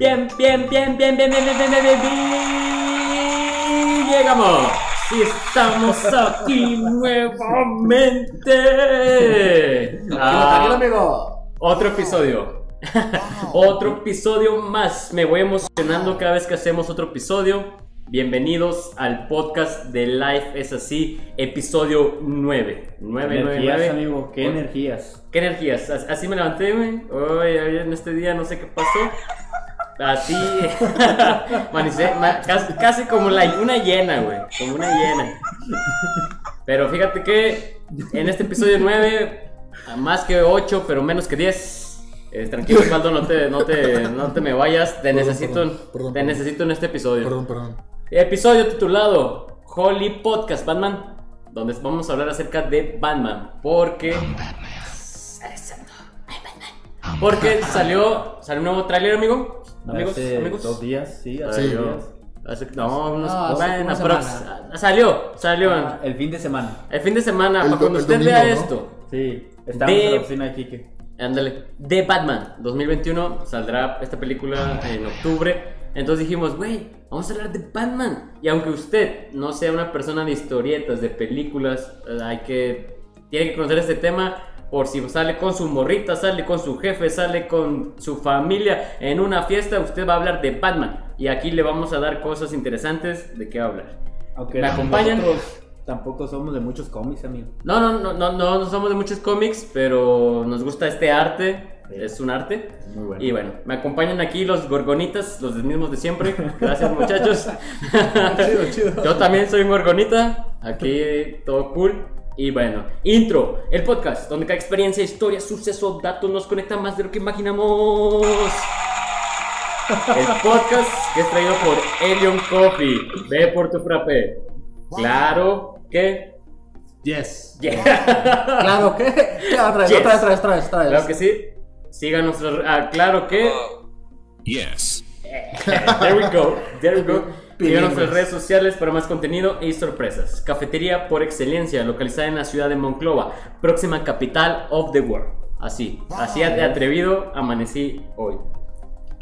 Bien, bien, bien, bien, bien, bien, bien, bien, bien, bien, bien. Llegamos. Y estamos aquí nuevamente. Ah, amigo. otro episodio. otro episodio más. Me voy emocionando cada vez que hacemos otro episodio. Bienvenidos al podcast de Life es así, episodio 9. 9, 9, energías, 9. amigo, qué energías. ¿Qué energías? As- Así me levanté, güey. Hoy en este día no sé qué pasó. Así. manicé, ma- casi, casi como la, una hiena, güey. Como una hiena. Pero fíjate que en este episodio 9, a más que 8, pero menos que 10. eh, tranquilo, Osvaldo, no te, no, te, no te me vayas. Te Perdón, necesito, perdón, perdón, te perdón. necesito en este episodio. Perdón, perdón. Episodio titulado Holy Podcast Batman, donde vamos a hablar acerca de Batman, porque porque salió salió un nuevo tráiler, amigo. Amigos, Hace amigos. dos días, sí, hace Sí. dos días. hace- no, unos No, hace bueno, semana. salió, salió Ah, el fin de semana. el fin de semana, El para do- cuando el usted domingo, vea ¿no? esto. Sí, estamos De- en la oficina de Kike. Ándale, de Batman 2021 saldrá esta película en octubre. Entonces dijimos, güey, vamos a hablar de Batman. Y aunque usted no sea una persona de historietas, de películas, eh, hay que tiene que conocer este tema por si sale con su morrita, sale con su jefe, sale con su familia en una fiesta, usted va a hablar de Batman. Y aquí le vamos a dar cosas interesantes de qué hablar. Aunque ¿Me acompañan? tampoco somos de muchos cómics, amigo. No, no, no, no, no, no somos de muchos cómics, pero nos gusta este arte. Es un arte. Muy bueno. Y bueno, me acompañan aquí los gorgonitas, los mismos de siempre. Gracias, muchachos. Chido, chido. Yo también soy un gorgonita. Aquí todo cool. Y bueno, intro, el podcast donde cada experiencia, historia, suceso, datos nos conecta más de lo que imaginamos. El podcast que es traído por Elion Coffee. Ve por tu frappé. Claro que. Yes. Yeah. Claro, ¿qué? ¿Qué? Otra vez, Yes. otra vez, otra vez, otra vez, otra vez. Claro que sí. Sigan nuestros. ah, claro que. Yes. There we go. There we go. Bilingües. nuestras redes sociales para más contenido y sorpresas. Cafetería por excelencia, localizada en la ciudad de Monclova, próxima capital of the world. Así, así de atrevido amanecí hoy.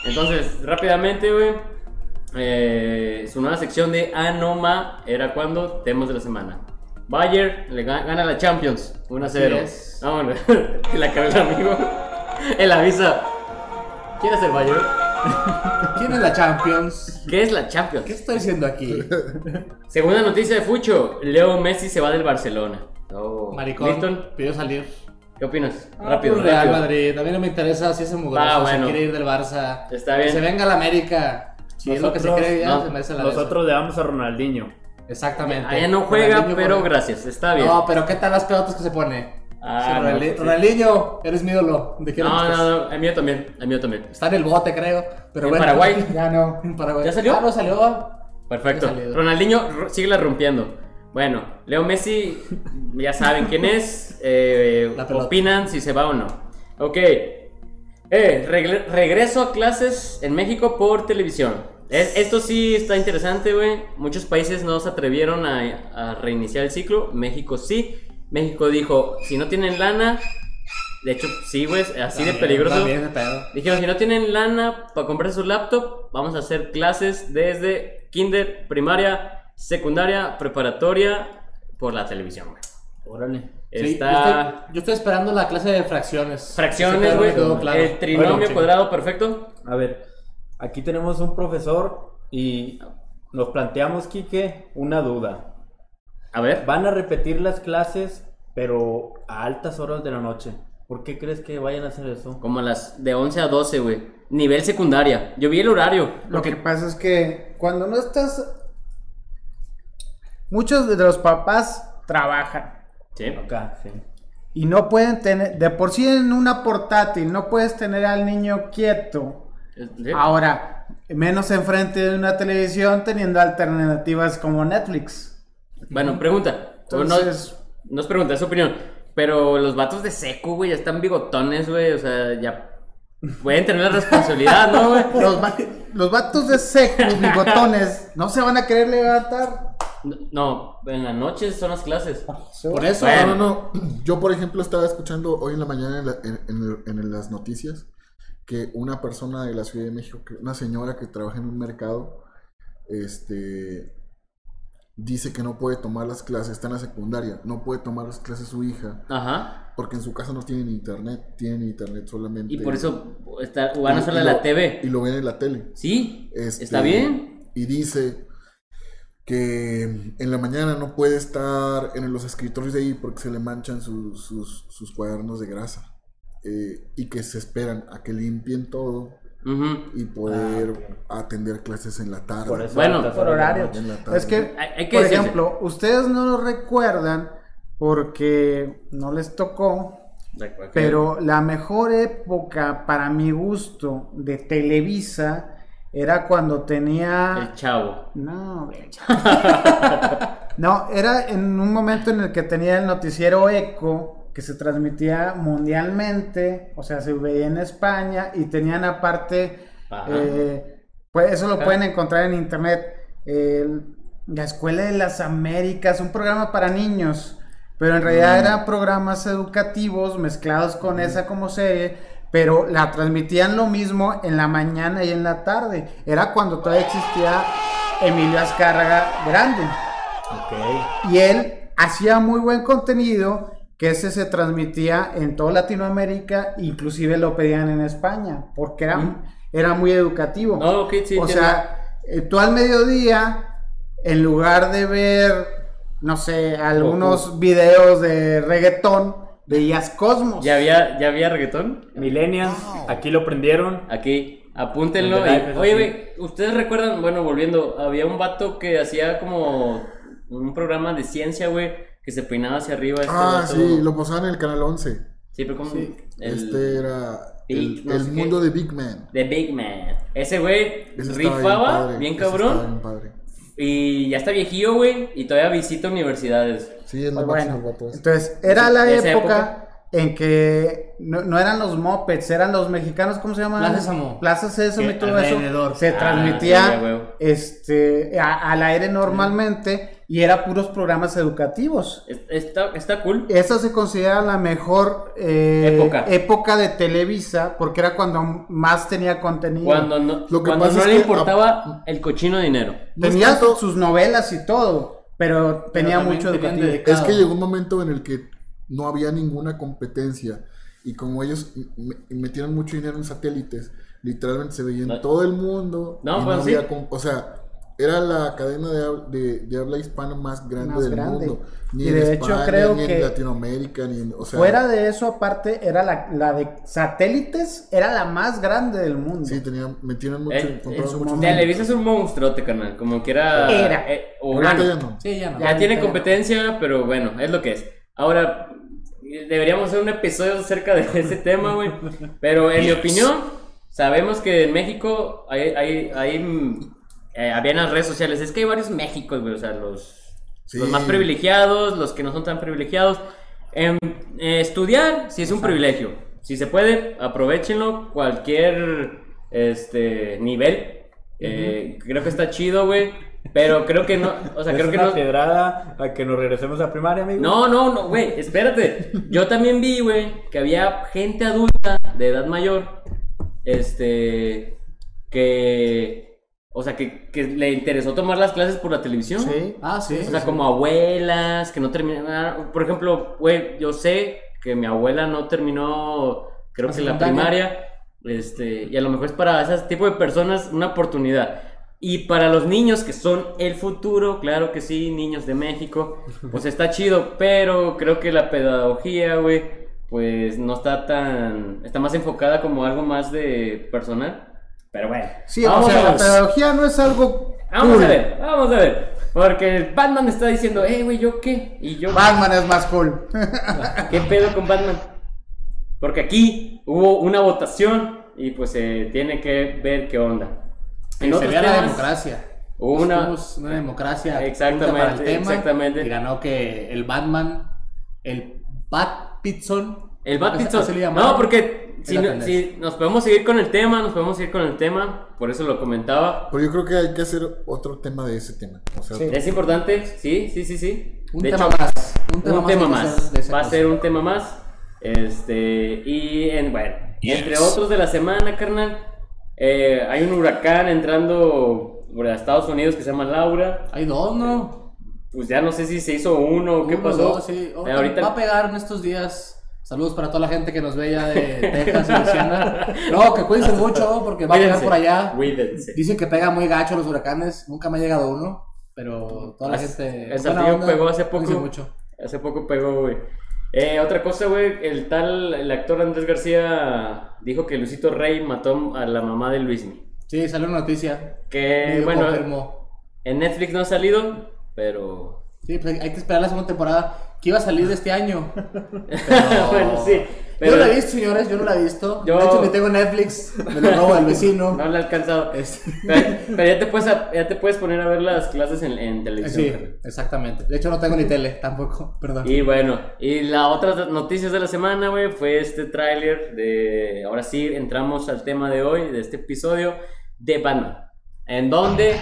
Entonces, rápidamente, güey. eh, su nueva sección de Anoma era cuando temas de la semana. Bayer le ga- gana la Champions 1 a 0. es. Vámonos. la cabeza amigo. El avisa. ¿Quién es el Bayer? ¿Quién es la Champions? ¿Qué es la Champions? ¿Qué estoy diciendo aquí? Segunda noticia de Fucho, Leo Messi se va del Barcelona. Oh. Maricón, Liston, pidió salir. ¿qué opinas? Ah, rápido, pues Real rápido. Madrid. A mí no me interesa si ese mugroso Ah, bueno. se quiere ir del Barça. Está Que bien. se venga a la América. Si es lo que se Nosotros- cree, ya no, se merece la Nosotros le damos a Ronaldinho. Exactamente. Allá no juega, Ronaldinho pero gracias, está bien. No, pero ¿qué tal las pelotas que se pone? Ah, Sí, no, Ronaldi- sí. Ronaldinho, eres mi ídolo. ¿De qué no, no, no, no, el mío también, el mío también. Está en el bote, creo. Pero ¿En bueno, Paraguay? Ya no, en Paraguay. ¿Ya salió? Ah, no salió. Perfecto. Ronaldinho ro- sigue la rompiendo. Bueno, Leo Messi, ya saben quién es. eh, opinan si se va o no. Ok. Eh, regreso a clases en México por televisión. Es- esto sí está interesante, güey. Muchos países no se atrevieron a, a reiniciar el ciclo. México sí. México dijo, si no tienen lana, de hecho, sí, güey, así de peligroso. También ese pedo. Dijeron, si no tienen lana para comprar su laptop, vamos a hacer clases desde kinder, primaria, secundaria, preparatoria, por la televisión, güey. Órale. Sí, Está yo, estoy, yo estoy esperando la clase de fracciones. fracciones, güey. claro. El trinomio Bueno, cuadrado perfecto. A ver, aquí tenemos un profesor y nos planteamos, Kike, una duda. A ver. Van a repetir las clases, pero a altas horas de la noche. ¿Por qué crees que vayan a hacer eso? Como las de 11 a 12, güey. Nivel secundaria. Yo vi el horario. Lo que pasa es que cuando no estás... Muchos de los papás trabajan Sí. Acá, sí. y no pueden tener... De por sí en una portátil no puedes tener al niño quieto. Sí. Ahora, menos enfrente de una televisión teniendo alternativas como Netflix. Bueno, pregunta. Entonces- no, no es pregunta, es opinión. Pero los vatos de seco, güey, ya están bigotones, güey. O sea, ya pueden tener la responsabilidad, ¿no, güey? Los, va- los vatos de seco, bigotones, no se van a querer levantar. No, en la noche son las clases. Por eso. Bueno. No, no, no. Yo, por ejemplo, estaba escuchando hoy en la mañana en, la- en- en- en las noticias que una persona de la Ciudad de México, una señora que trabaja en un mercado, este, dice que no puede tomar las clases, está en la secundaria, no puede tomar las clases su hija, Ajá. porque en su casa no tienen internet, tienen internet solamente. Y por eso está, van a y la TV. Y lo ven en la tele. Sí, Este, está bien. Y dice que en la mañana no puede estar en los escritorios de ahí porque se le manchan sus, sus, sus cuadernos de grasa. Eh, y que se esperan a que limpien todo Y poder atender clases en la tarde. Por eso Bueno, Por horario. Es que, Hay- hay que por decirse. ejemplo, ustedes no lo recuerdan porque no les tocó, pero la mejor época para mi gusto de Televisa era cuando tenía... El chavo. No, güey. no, era en un momento en el que tenía el noticiero Eco, que se transmitía mundialmente, o sea, se veía en España y tenían aparte, eh, pues eso lo Ajá. pueden encontrar en internet, el- la Escuela de las Américas, un programa para niños, pero en realidad eran programas educativos mezclados con esa como serie, pero la transmitían lo mismo en la mañana y en la tarde. Era cuando todavía existía Emilio Azcárraga Grande. Ok. Y él hacía muy buen contenido que ese se transmitía en toda Latinoamérica, inclusive lo pedían en España, porque era, Mm. era muy educativo. No, ok, sí, o entiendo. sea, eh, tú al mediodía, en lugar de ver, no sé, algunos videos de reggaetón, veías Cosmos. ¿Ya había, ¿Ya había reggaetón? Millennials, aquí lo prendieron. Aquí, apúntenlo. Y- oye, ¿ustedes recuerdan? Bueno, volviendo, había un vato que hacía como un programa de ciencia, güey, que se peinaba hacia arriba. Este Ah, vato. sí, lo pasaban en el canal 11. Sí, pero como Sí. el Este era Big, el, no el sé mundo qué. de Big Man. The Big Man. Ese güey rifaba, padre, bien cabrón. bien padre. Y ya está viejillo, güey, y todavía visita universidades. Sí, es la Pues máxima bueno, ese. entonces era la De época, en que no, no eran los mopeds, eran los mexicanos, ¿cómo se llaman? Plaza Sésamo. Plaza Sésamo y todo alrededor. eso. Se Ah, transmitía sí, este, a- al aire normalmente y era puros programas educativos. Es- Está, está cool. Esa se considera la mejor eh, Época. época de Televisa porque era cuando más tenía contenido. Cuando no, Lo que cuando pasa no es le que- importaba el cochino dinero. tenía sus novelas y todo, pero tenía mucho educativo. Es que llegó un momento en el que no había ninguna competencia y como ellos me- metieron mucho dinero en satélites, literalmente se veía en No. todo el mundo. No, y pues sí. había com- o sea, era la cadena de, de- de habla hispana más grande Más del grande. mundo. Ni Y en de hecho España, creo ni que en Latinoamérica, ni en, o sea, Fuera de eso, aparte, era la, la de satélites, era la más grande del mundo. Sí, tenían, metieron mucho, Eh, compraron en su mucho momento. Televisa es un monstruote, carnal. Como que era. Era. eh, o Ahorita bueno, ya no. Sí, ya no. ya tiene Ya. competencia, pero bueno, es lo que es. Ahora, deberíamos hacer un episodio acerca de ese tema, güey. Pero en mi opinión, sabemos que en México hay, hay, hay, eh, había en las redes sociales, es que hay varios Méxicos, güey, o sea, los, Sí. los más privilegiados, los que no son tan privilegiados. Em, eh, estudiar, si es un privilegio. Si se puede, aprovechenlo, cualquier este, nivel. Eh, Creo que está chido, güey. Pero creo que no, o sea, es creo que no, pedrada a que nos regresemos a primaria, amigo. no, no, no, güey, espérate. Yo también vi, güey, que había gente adulta de edad mayor, este, que, o sea, que, que le interesó tomar las clases por la televisión. Sí. Ah, sí. O sea, como abuelas que no terminaron. Por ejemplo, güey, yo sé que mi abuela no terminó, creo La que la primaria. Este, y a lo mejor es para ese tipo de personas una oportunidad. Y para los niños que son el futuro, claro que sí, niños de México, pues está chido, pero creo que la pedagogía, güey, pues no está tan. Está más enfocada como algo más de personal. Pero bueno, Sí, vamos o sea, a la pedagogía no es algo. Vamos cool. a ver, vamos a ver. Porque Batman está diciendo, eh, güey, ¿yo qué? Y yo, Batman es más cool. ¿qué pedo con Batman? Porque aquí hubo una votación y pues se tiene que ver qué onda. En se la democracia. una- una democracia Exactamente, para el tema, exactamente. Y ganó que el Batman, el Bat Pitson. El Bat Pitson. le. No, porque si, no- nos podemos seguir con el tema, nos podemos seguir con el tema, por eso lo comentaba. Pero yo creo que hay que hacer otro tema de ese tema. O sea, Sí. Es importante, sí, sí, sí, sí. Un De tema hecho, más. Un tema un más. tema que Va a ser un tema más. Este, y en, bueno, Entre otros de la semana, carnal, eh, hay un huracán entrando por Estados Unidos que se llama Laura. Hay dos, ¿no? Pues ya no sé si se hizo uno o qué Uno, pasó. dos, sí. Eh, ahorita Va a pegar en estos días. Saludos para toda la gente que nos ve ya de Texas y Luisiana. No, que cuídense mucho porque va a pegar Cuídense, por allá. Cuídense. Dicen que pega muy gacho los huracanes. Nunca me ha llegado uno. Pero toda la As- gente. el Saltillo pegó hace poco. mucho. Hace poco pegó, güey. Eh, otra cosa, güey, el tal, el actor Andrés García dijo que Luisito Rey mató a la mamá de Luismi. Sí, salió una noticia. Que, Medio bueno, confirmó. en Netflix no ha salido, pero... Sí, pues hay que esperar la segunda temporada. Que iba a salir de este año. bueno, sí. Yo no la he visto, señores. Yo no la he visto. Yo- De hecho, ni tengo Netflix. Me lo robo del vecino. no la he alcanzado. Es- Pero, pero ya, te puedes, a- ya te puedes poner a ver las clases en, en televisión. Sí, exactamente. De hecho, no tengo ni tele tampoco. Perdón. Y bueno, y la otra noticias de la semana, güey, fue este tráiler de... Ahora sí, entramos al tema de hoy, de este episodio, de Batman. En donde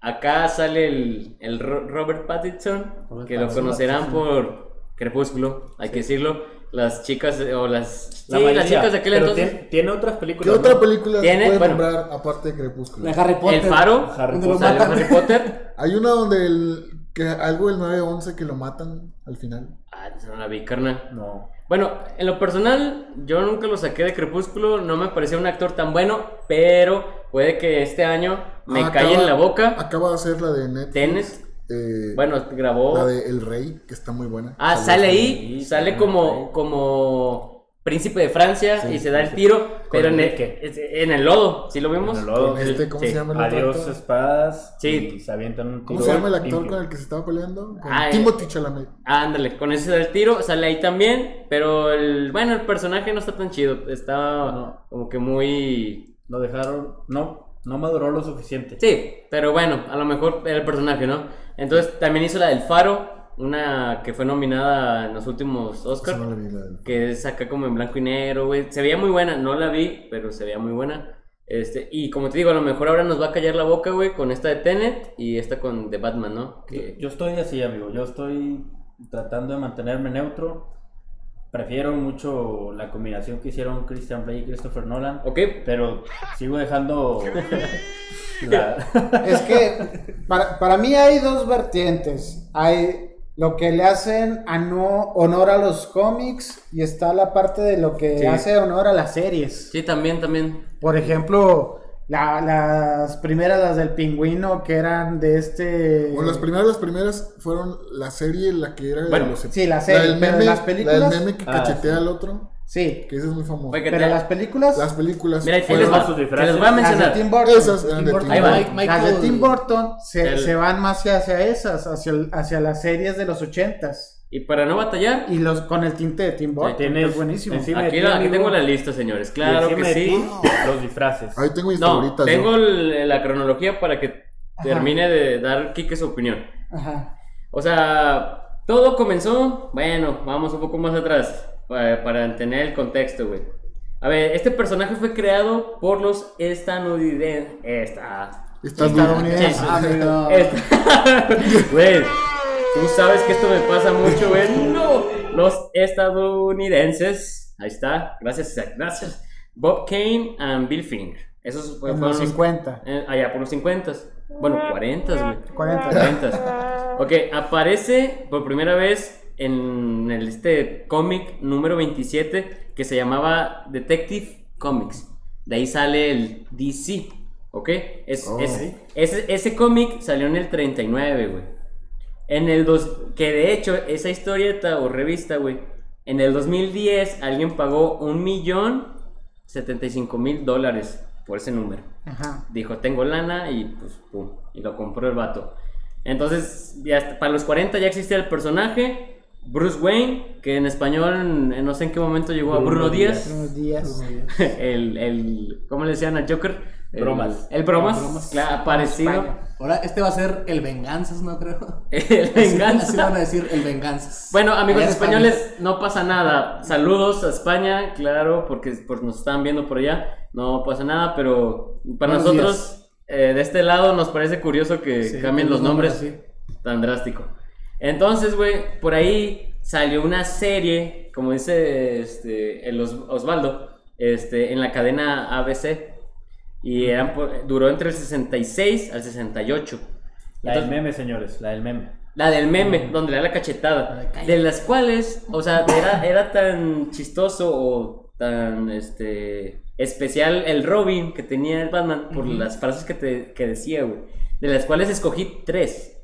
acá sale el, el Ro- Robert Pattinson, Robert que lo Pattinson. conocerán por Crepúsculo, hay que decirlo. Las chicas, eh, o las... La sí, mayoría, las chicas de aquel pero entonces... Tiene, tiene otras ¿Qué películas. otra ¿no? película Tiene- puede bueno. nombrar aparte de Crepúsculo? De Harry Potter. El Faro, Harry Donde lo Potter. Harry Potter. Hay una donde el, que algo del 911 que lo matan al final. Ah, no la vi, carnal. No. Bueno, en lo personal, yo nunca lo saqué de Crepúsculo, no me parecía un actor tan bueno, pero puede que este año me Ah, calle acaba- en la boca. Acaba de hacer la de Netflix. Tenet. Eh, Bueno, grabó. La de El Rey, que está muy buena. Ah, sale ahí, sí, sale como, como príncipe de Francia Sí, y se da el tiro, pero en el, en el lodo, ¿sí lo vimos? En el lodo. Este, ¿cómo Sí. se llama el Adiós actor? espadas. Sí. Y se avientan un ¿Cómo se llama el actor limpio. con el que se estaba peleando? Con Ah, eh. Timothy Chalamet. Ah, ándale, con ese se da el tiro, sale ahí también, pero el, bueno, el personaje no está tan chido, está No. como que muy Lo dejaron. No, no maduró lo suficiente. Sí, pero bueno, a lo mejor era el personaje, ¿no? Entonces también hizo la del Faro, una que fue nominada en los últimos Oscars, no la vi, la del- que es acá como en blanco y negro, güey. Se veía muy buena, no la vi, pero se veía muy buena. Este, y como te digo, a lo mejor ahora nos va a callar la boca, güey, con esta de Tenet y esta con The Batman, ¿no? Que... Yo estoy así, amigo. Yo estoy tratando de mantenerme neutro. Prefiero mucho la combinación que hicieron Christian Bale y Christopher Nolan. Ok, Pero sigo dejando. la- Es que para, para mí hay dos vertientes. Hay lo que le hacen a no honor a los cómics y está la parte de lo que Sí. hace honor a las series. sí, también, también. Por ejemplo, la- las primeras, las del pingüino, que eran de este... Bueno, las primeras, las primeras fueron la serie, la que era de Bueno, los... sí, la serie, del pero meme, las La películas- del meme que Ah, cachetea sí. al otro, Sí, que ese es muy famoso. Pero te- las películas... Las películas Mira, ahí les fueron... va, sus las voy a las de mencionar. Tim Burton. Esas eran Tim de. Tim. Burton. Mike- Las de Michael- Tim Burton se, El- se van más hacia, hacia esas, hacia, hacia las series de los ochentas. Y para no batallar, Y los con el tinte de Tim Burton, tienes es buenísimo. encima- aquí, de tengo la lista, señores. Claro que sí. ti, los disfraces. Ahí tengo mis No, favoritas. tengo la cronología para que termine de dar Kike su opinión. Ajá. O sea, todo comenzó, bueno, vamos un poco más atrás para, para tener el contexto, güey. A ver, este personaje fue creado por los estadounidenses. Esta. Estadounidenses. Sí. Amigo. Esta- Güey, tú sabes que esto me pasa mucho, güey. No, los estadounidenses. Ahí está, gracias, Isaac, gracias. Bob Kane and Bill Finger. Esos fue- En fueron los 50. eh, allá por los 50. Bueno, 40, güey. 40. 40. Ok, aparece por primera vez en el, este cómic número 27 que se llamaba Detective Comics. De ahí sale el DC. ¿Ok? Es, Oh. es- ese ese cómic salió en el 39, güey. En el dos, que de hecho, esa historieta o revista, güey, en el 2010 alguien pagó un millón 75 mil dólares por ese número. Ajá. Dijo, tengo lana y pues, pum, y lo compró el vato. Entonces, ya para los 40 ya existía el personaje, Bruce Wayne, que en español no sé en qué momento llegó a Bruno Bruno Díaz, Unos días. el, el, ¿cómo le decían a Joker? El- Bromas. El, Bromas, Bromas. claro, parecido. España. Ahora, este va a ser el Venganzas, ¿no creo? El venganza. Así van a decir el Venganzas. Bueno, amigos Allá españoles, no pasa nada. Saludos a España, claro, porque pues, nos están viendo por allá. No pasa nada, pero para Buenos nosotros, eh, de este lado, nos parece curioso que Sí, cambien los nombres tan drástico. Entonces, güey, por ahí salió una serie, como dice este, el Os- Osvaldo, este, en la cadena ABC. Y eran por- duró entre el 66 al 68. La del Entonces- meme, señores, la del meme. La del meme, donde le da la cachetada. De las cuales, o sea, era, era tan chistoso o tan este especial el Robin que tenía el Batman por las frases que, te, que decía, güey. De las cuales escogí tres.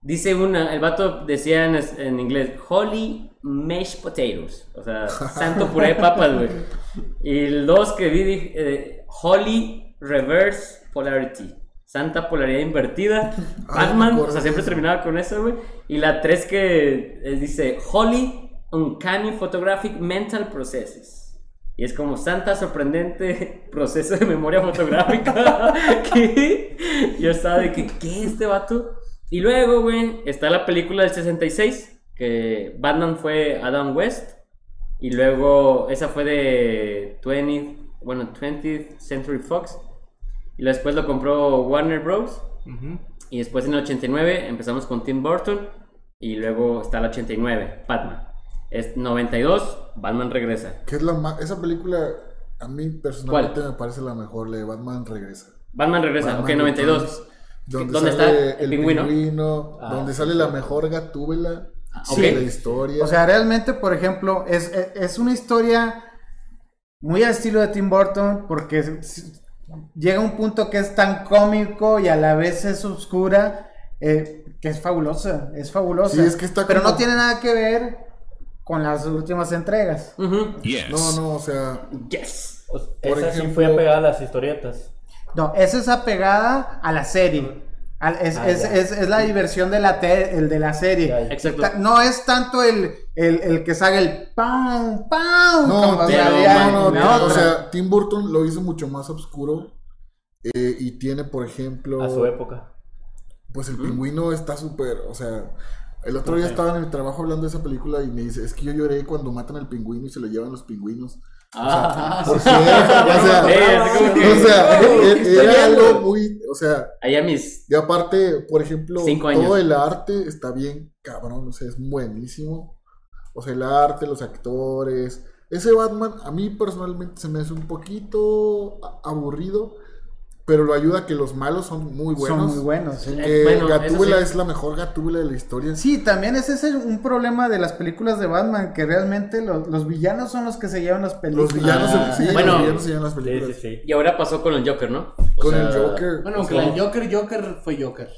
Dice una, el vato decía en, en inglés, Holy Mashed Potatoes. O sea, santo puré de papas, güey. Y el dos que vi, dije, eh, Holy Reverse Polarity. Santa polaridad invertida. Ah, Batman, o sea, siempre terminaba con eso, güey. Y la tres que dice Holy Uncanny Photographic Mental Processes. Y es como Santa sorprendente proceso de memoria fotográfica. que yo estaba de que, ¿qué es este vato? Y luego, güey, está la película del 66, que Batman fue Adam West. Y luego, esa fue de 20, bueno, 20th Century Fox. Y después lo compró Warner Bros. Y después en el 89 empezamos con Tim Burton. Y luego está el 89, Batman. Es 92, Batman regresa. Que es la ma- esa película, a mí personalmente me parece la mejor, la de Batman Regresa. Batman regresa, Batman ok, 92. Returns, Donde, ¿Dónde sale está el pingüino? pingüino, Ah, donde sí, sale la mejor gatúbela ok. de la historia. O sea, realmente, por ejemplo, es, es, es una historia muy al estilo de Tim Burton porque llega un punto que es tan cómico y a la vez es oscura eh, que es fabulosa, es fabulosa. Sí, es que está Pero como- no tiene nada que ver con las últimas entregas. Yes. no, no, o sea, Yes. Por esa sí fue apegada a las historietas. No, esa es apegada a la serie. Al- es, Ah, es- es- es la diversión de la, te- el de la serie. Ya, ya. Exacto. Ta- No es tanto el, el, el que salga el ¡pam! ¡pam! no, salía man, no, no, o sea, Tim Burton lo hizo mucho más oscuro eh, y tiene, por ejemplo, A su época. pues el pingüino está súper, o sea, el otro día estaba en mi trabajo hablando de esa película y me dice, es que yo lloré cuando matan al pingüino y se lo llevan los pingüinos. Ah. O sea, e- e- era algo muy, o sea, Ahí a mis. y aparte, por ejemplo, todo el arte está bien cabrón, o sea, es buenísimo. O sea, el arte, los actores. Ese Batman, a mí personalmente se me hace un poquito aburrido, pero lo ayuda a que los malos son muy buenos. Son muy buenos. sí. Que Bueno, Gatúbela sí. es la mejor Gatúbela de la historia. Sí, también ese es el- un problema de las películas de Batman, que realmente lo- los villanos son los que se llevan las películas. Los villanos, Ah, sí, bueno. los villanos se llaman las películas. sí, sí. Y ahora pasó con el Joker, ¿no? O Con sea, el Joker. Bueno, aunque del Joker, Joker fue Joker.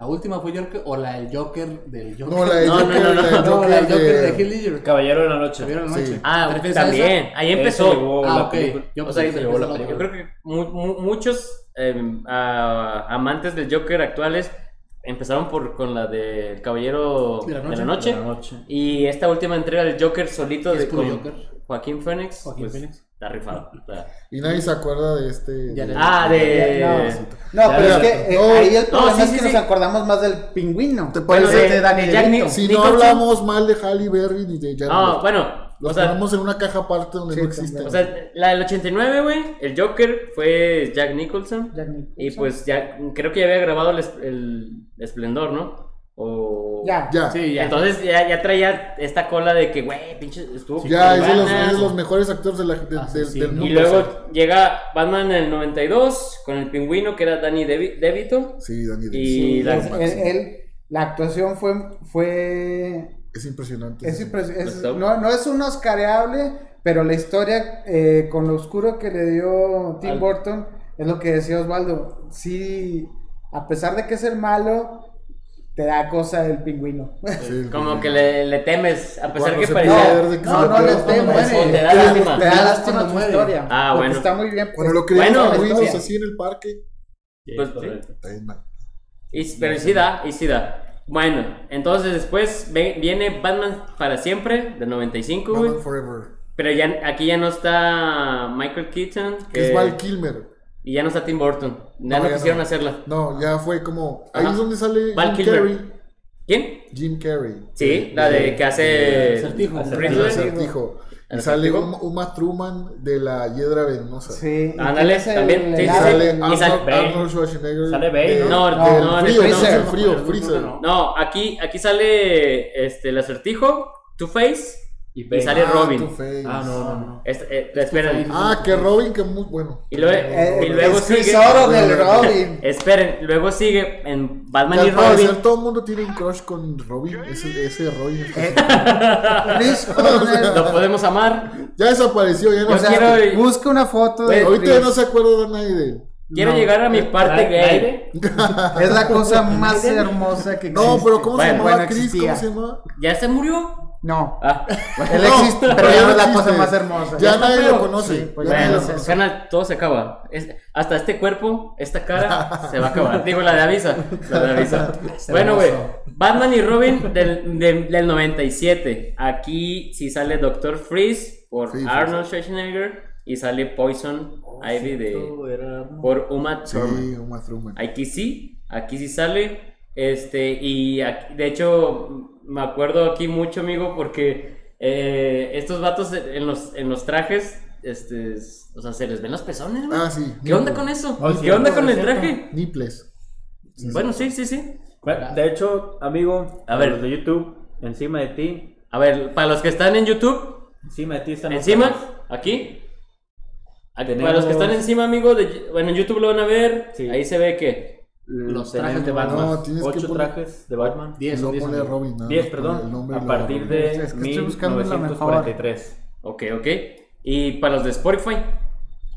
La última fue Joker o la del Joker del Joker. No, la No, no, Joker, no, no, la No, Joker, la del Joker de Ledger. Caballero de la Noche. ¿Te Ah, también. Ahí empezó. llevó? Ah, la ok. película. Yo O sea, que se llevó la refieres a Yo creo que mu- mu- muchos eh, a- amantes del Joker actuales empezaron por con la del Caballero De la de Noche. la Noche. De la Noche. Y esta última entrega del Joker solito Es de puro con Joker. Joaquín Phoenix. Joaquín pues, Phoenix. Está rifado. Está- Y nadie se acuerda de este. Ya de- le- Ah, de. No, pero es que eh, no, ahí el no, problema sí, es que sí. nos acordamos más del pingüino. ¿Te eso de de Jack Si no hablamos mal de Halle Berry ni de Jared No, bueno. Los ponemos en una caja aparte donde Sí, no existen. o sea, la del 89, güey. El Joker fue Jack Nicholson. Jack Nicholson. Y pues ya. Creo que ya había grabado el Esplendor, ¿no? O. Ya. ya, Sí, ya. Entonces ya, ya traía esta cola de que, güey, pinche, estuvo ya es de, los, ganas. es de los mejores actores de la, de- Ah, del- sí, del sí. mundo. Y luego llega Batman en el 92 con el pingüino que era Danny Devi- DeVito. Sí, Danny Y DeVito. la- Es Él- la actuación fue, fue Es impresionante. Es impres- es- Está- no, no es un oscareable, pero la historia eh, con lo oscuro que le dio Tim Al- Burton es lo que decía Osvaldo. Sí, a pesar de que es el malo, te da cosa el pingüino. Sí, Como sí. que le, le temes, a pesar Cuando que se parecía... que no, no les cuando temes, te da lástima. Te da lástima tu historia. Ah, porque bueno. Está muy bien. Cuando lo Bueno, la pingüinos historia. así en el parque. Sí, Pues, es correcto. está bien mal. Y- pero sí da, y sí da. Bueno, entonces después viene Batman para siempre, del 95, güey. Batman Forever. Pero ya, aquí ya no está Michael Keaton. Que que- es Val Kilmer. Y ya no está Tim Burton. Ya No, no, ya quisieron no. hacerla. No, ya fue como. Ahí Ajá. es donde sale Val Jim. Carrey. ¿Quién? Jim Carrey. Sí, la de que hace... Acertijo. Acertijo. Y ¿El sale acertijo? Uma, Uma Truman de la Hiedra Venenosa. Sí. ¿y Ándale, también, el sí, sí? Sale Y Arnold. Arnold Schwarzenegger. Sale Bane, de- ¿no? No, no, frío, no, el frío, Freezer. no. No, aquí, aquí sale este, el acertijo, Two-Face Y, Y sale Ah, Robin. Ah, no, no, no. Este, eh, esperen. Ah, que Robin, que muy bueno. Y luego, Eh, y luego es sigue. Del Robin. Esperen, luego sigue en Batman y parecer Robin. todo el mundo tiene un crush con Robin. Ese, ese Robin. Eh, Lo podemos amar. Ya desapareció, ya no O sea, quiero- busca una foto de Ahorita ya no se acuerda de nadie de él. Quiero No. llegar a mi parte ¿La- gay. aire? Es la cosa más hermosa que existe. No, pero ¿cómo se Bueno, llamaba bueno, Chris? existía. ¿Cómo se llamaba? ¿Ya se murió? No, Ah, él No, existe, pero ya no es la cosa más hermosa. Ya está nadie lo conoce. Sí, pues ya ya bueno, lo sé. conoce. todo se acaba. Es- hasta este cuerpo, esta cara, se va a acabar. Digo, la de Avisa. La de Avisa. bueno, güey. Batman y Robin del, del, del 97. Aquí sí sale Doctor Freeze por Sí, Arnold Schwarzenegger. Y sale Poison Ivy de, Era- por Uma Thurman. Sí, Uma Thurman. Aquí sí, aquí sí sale. Este, y aquí- de hecho, me acuerdo aquí mucho, amigo, porque eh, estos vatos en los, en los trajes, este, es- o sea, se les ven los pezones, güey. Ah, sí. ¿Qué onda con eso? Oh, ¿Qué cierto, onda con el cierto. traje? Nipples. Bueno, sí, sí, sí. Bueno, de hecho, amigo, A ver. los de YouTube, encima de ti, A ver, para los que están en YouTube, encima de ti están los encima, aquí. Aquí, Tenemos- Para los que están encima, amigo, de, bueno, en YouTube lo van a ver. Sí. Ahí se ve que. Los Tenemos trajes de Batman. No, tienes que Ocho poner- trajes de Batman. 10 no son 10. pone. Robin. nada 10, más pone perdón, el nombre a partir Robin. de Es que estoy buscando la mejor. 1943. Ok, ok. Y para los de Spotify.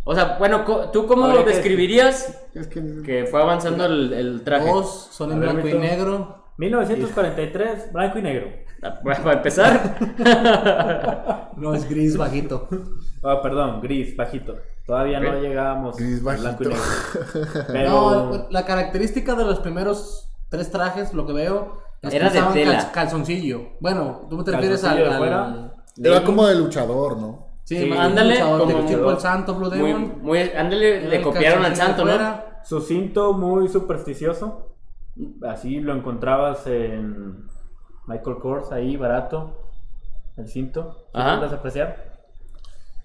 O sea, bueno, ¿tú cómo Habría que- describirías Es que que fue avanzando el, el traje? Dos son en ver, blanco y negro. 1943, blanco y negro. Para empezar. No, es gris bajito. Ah, perdón, gris, bajito. Todavía no llegábamos Gris a blanco y negro. Pero No, la característica de los primeros tres trajes, lo que veo, es Era que de tela. cal- calzoncillo. Bueno, tú me te refieres al. Era como de luchador, ¿no? Sí, Sí, ándale, luchador, como- tipo- el santo Blue muy, Demon. muy, ándale, le copiaron al santo, ¿no? fuera. su cinto muy supersticioso. Así lo encontrabas en Michael Kors, ahí barato. El cinto. ¿Sí Ajá. puedes apreciar?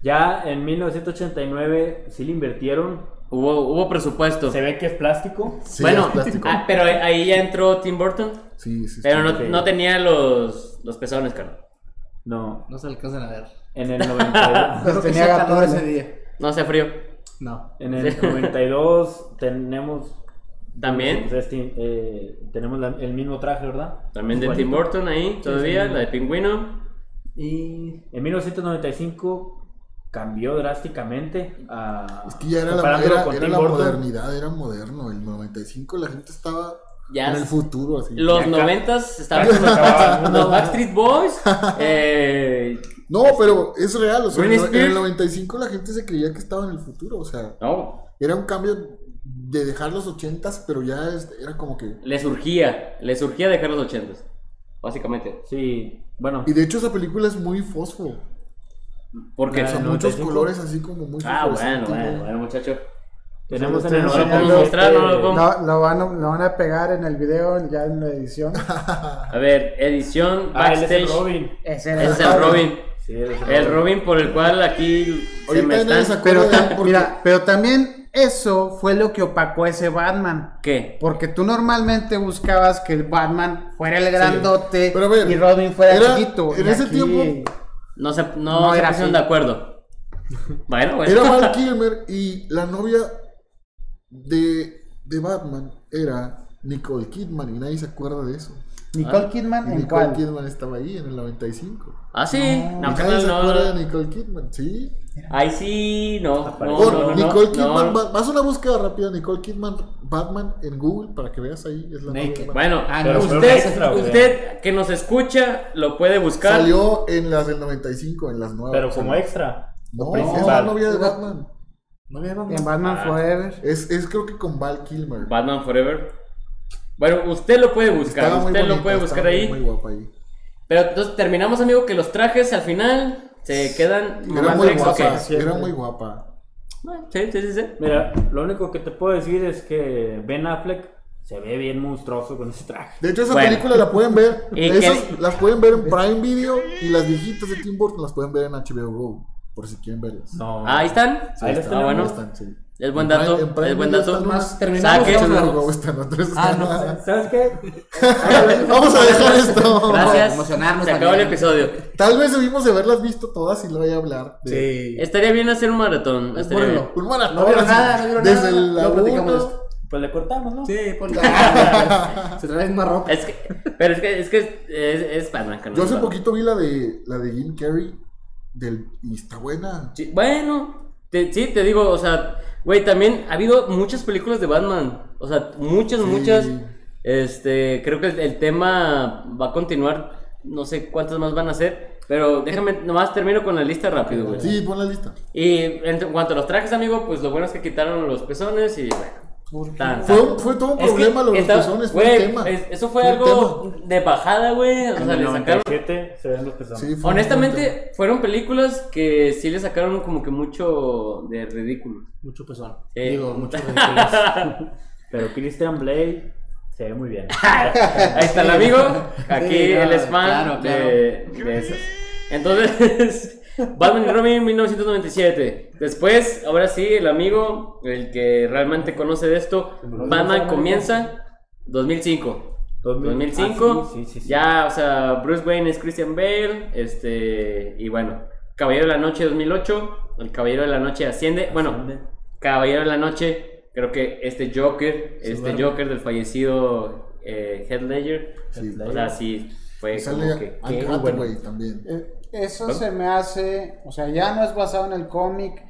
Ya en 1989 sí le invirtieron. Hubo, hubo presupuesto. Se ve que es plástico. Sí, bueno, es plástico. ah, pero ahí ya entró Tim Burton. Sí, sí. Pero sí. no, no tenía los, los pezones, Carlos. No. No se alcanzan a ver. En el 92. Creo que tenía ese día. No hace frío. No. En el 92 tenemos. También. pues, este, eh, tenemos la- el mismo traje, ¿verdad? También de. Tim Burton ahí, todavía, sí. la de Pingüino. Y en 1995 cambió drásticamente a. Es que ya era la, era, con era Tim la modernidad, era moderno. El 95 la gente estaba Ya en el futuro, así. Los acá- noventas estaban mundo. los Backstreet Boys. eh, No, pero es real. O sea, en, en el Spears. 95 la gente se creía que estaba en el futuro. O sea, no, era un cambio de dejar los 80s, pero ya es- era como que. le surgía, le surgía dejar los ochentas. Básicamente. Sí, bueno. Y de hecho, esa película es muy fosfo. Porque el muchos 95. colores así como muy Ah, bueno, bueno, ¿no? bueno, muchacho. Tenemos en Sí, el sí, No lo sí, podemos sí, mostrar, no lo podemos. lo, lo van, a- lo van a pegar en el video ya en la edición. A ver, edición Ah, él es el backstage. Robin. Ese Ese es el Robin. Sí, El Robin por el cual aquí se me están. Pero, porque- mira, pero también eso fue lo que opacó ese Batman. ¿Qué? Porque tú normalmente buscabas que el Batman fuera el grandote Pero ver, y Robin fuera era- chiquito. en ese aquí- tiempo- No se, no No se era pusieron así. de acuerdo. Bueno, bueno. Era Val Kilmer y la novia de, de Batman era Nicole Kidman y nadie se acuerda de eso. Nicole Kidman, Y ¿en Nicole cuál? Kidman estaba ahí en el 95. Ah, sí. No, No, pues nadie se no, acuerda no. de Nicole Kidman, ¿sí? Ahí sí, no. No, no, Nicole no, Kidman, no. va- vas a una búsqueda rápida, Nicole Kidman, Batman en Google para que veas ahí. Es la novia de Naked. Batman. Bueno, Ah, Pero usted, extra, usted que nos escucha lo puede buscar. Salió en las del 95, en las nuevas. Pero como Salió. extra. No, es la novia de Batman. No había En Batman Ah. Forever. Es, es creo que con Val Kilmer. Batman Forever. Bueno, usted lo puede buscar. Estaba muy Usted lo puede buscar ahí. Muy guapa ahí. Pero entonces terminamos, amigo, que los trajes al final se quedan. Era muy guapa, siempre. era muy guapa. Bueno, Sí, sí, sí, sí. Mira, lo único que te puedo decir es que Ben Affleck se ve bien monstruoso con ese traje. De hecho, esa Bueno. película la pueden ver. Esas que- las pueden ver en Prime Video y las viejitas de Tim Burton las pueden ver en HBO Go. Por si quieren verlas. No. Ah, ahí están. Ahí están, las Ah, bueno. ahí están, sí. Es buen dato, en Prime es buen dato. Más terminamos. Es- Ah, no. ¿Sabes qué? Vamos a dejar esto. Gracias. Emocionarnos Se acabó el episodio. Tal vez debimos de haberlas visto todas y lo voy a hablar. de- Sí. Estaría bien hacer un maratón. Apúrenlo. Un maratón. No vieron nada, no vieron Desde nada. la Luego platicamos. Pues le cortamos, ¿no? Sí, ponle. Se trae más ropa. Es que, pero es que es, que es, es no Yo es hace poquito vi la de la de Jim Carrey del y está buena. Sí, bueno, te- sí, te digo, o sea, güey, también ha habido muchas películas de Batman. O sea, muchas, Sí. muchas. Este, creo que el, el tema va a continuar. No sé cuántas más van a ser. Pero déjame, nomás termino con la lista rápido, güey. Sí, pon la lista. Y en cuanto a los trajes, amigo, pues lo bueno es que quitaron los pezones y bueno. Tan- Fue, un- fue todo un Es problema lo de los está- pezones, fue el tema. es- eso fue, algo de bajada, güey. O En sea, el le sacaron. 97 se ven los pezones. Sí, fue un tema. Honestamente, fueron películas que sí le sacaron como que mucho de ridículo. Mucho pezón. Sí. Digo, mucho ridículos. Pero Christian Blade se ve muy bien. Ahí está el amigo. Aquí Sí, no, él es fan claro, claro. De, de esas. Entonces, Batman y Robin 1997. Después, ahora sí, el amigo, el que realmente conoce de esto, Batman comienza 2005. 2005, Ah, sí, sí, sí, sí. ya, o sea, Bruce Wayne es Christian Bale, este, y bueno, Caballero de la Noche 2008, el Caballero de la Noche asciende, bueno, Caballero de la Noche, creo que este Joker, este bueno. Joker del fallecido eh, Heath Ledger, Sí. o sea, sí, fue Y como que, Anne Hathaway bueno. también. Eh, Eso se me hace, o sea, ya no es basado en el cómic,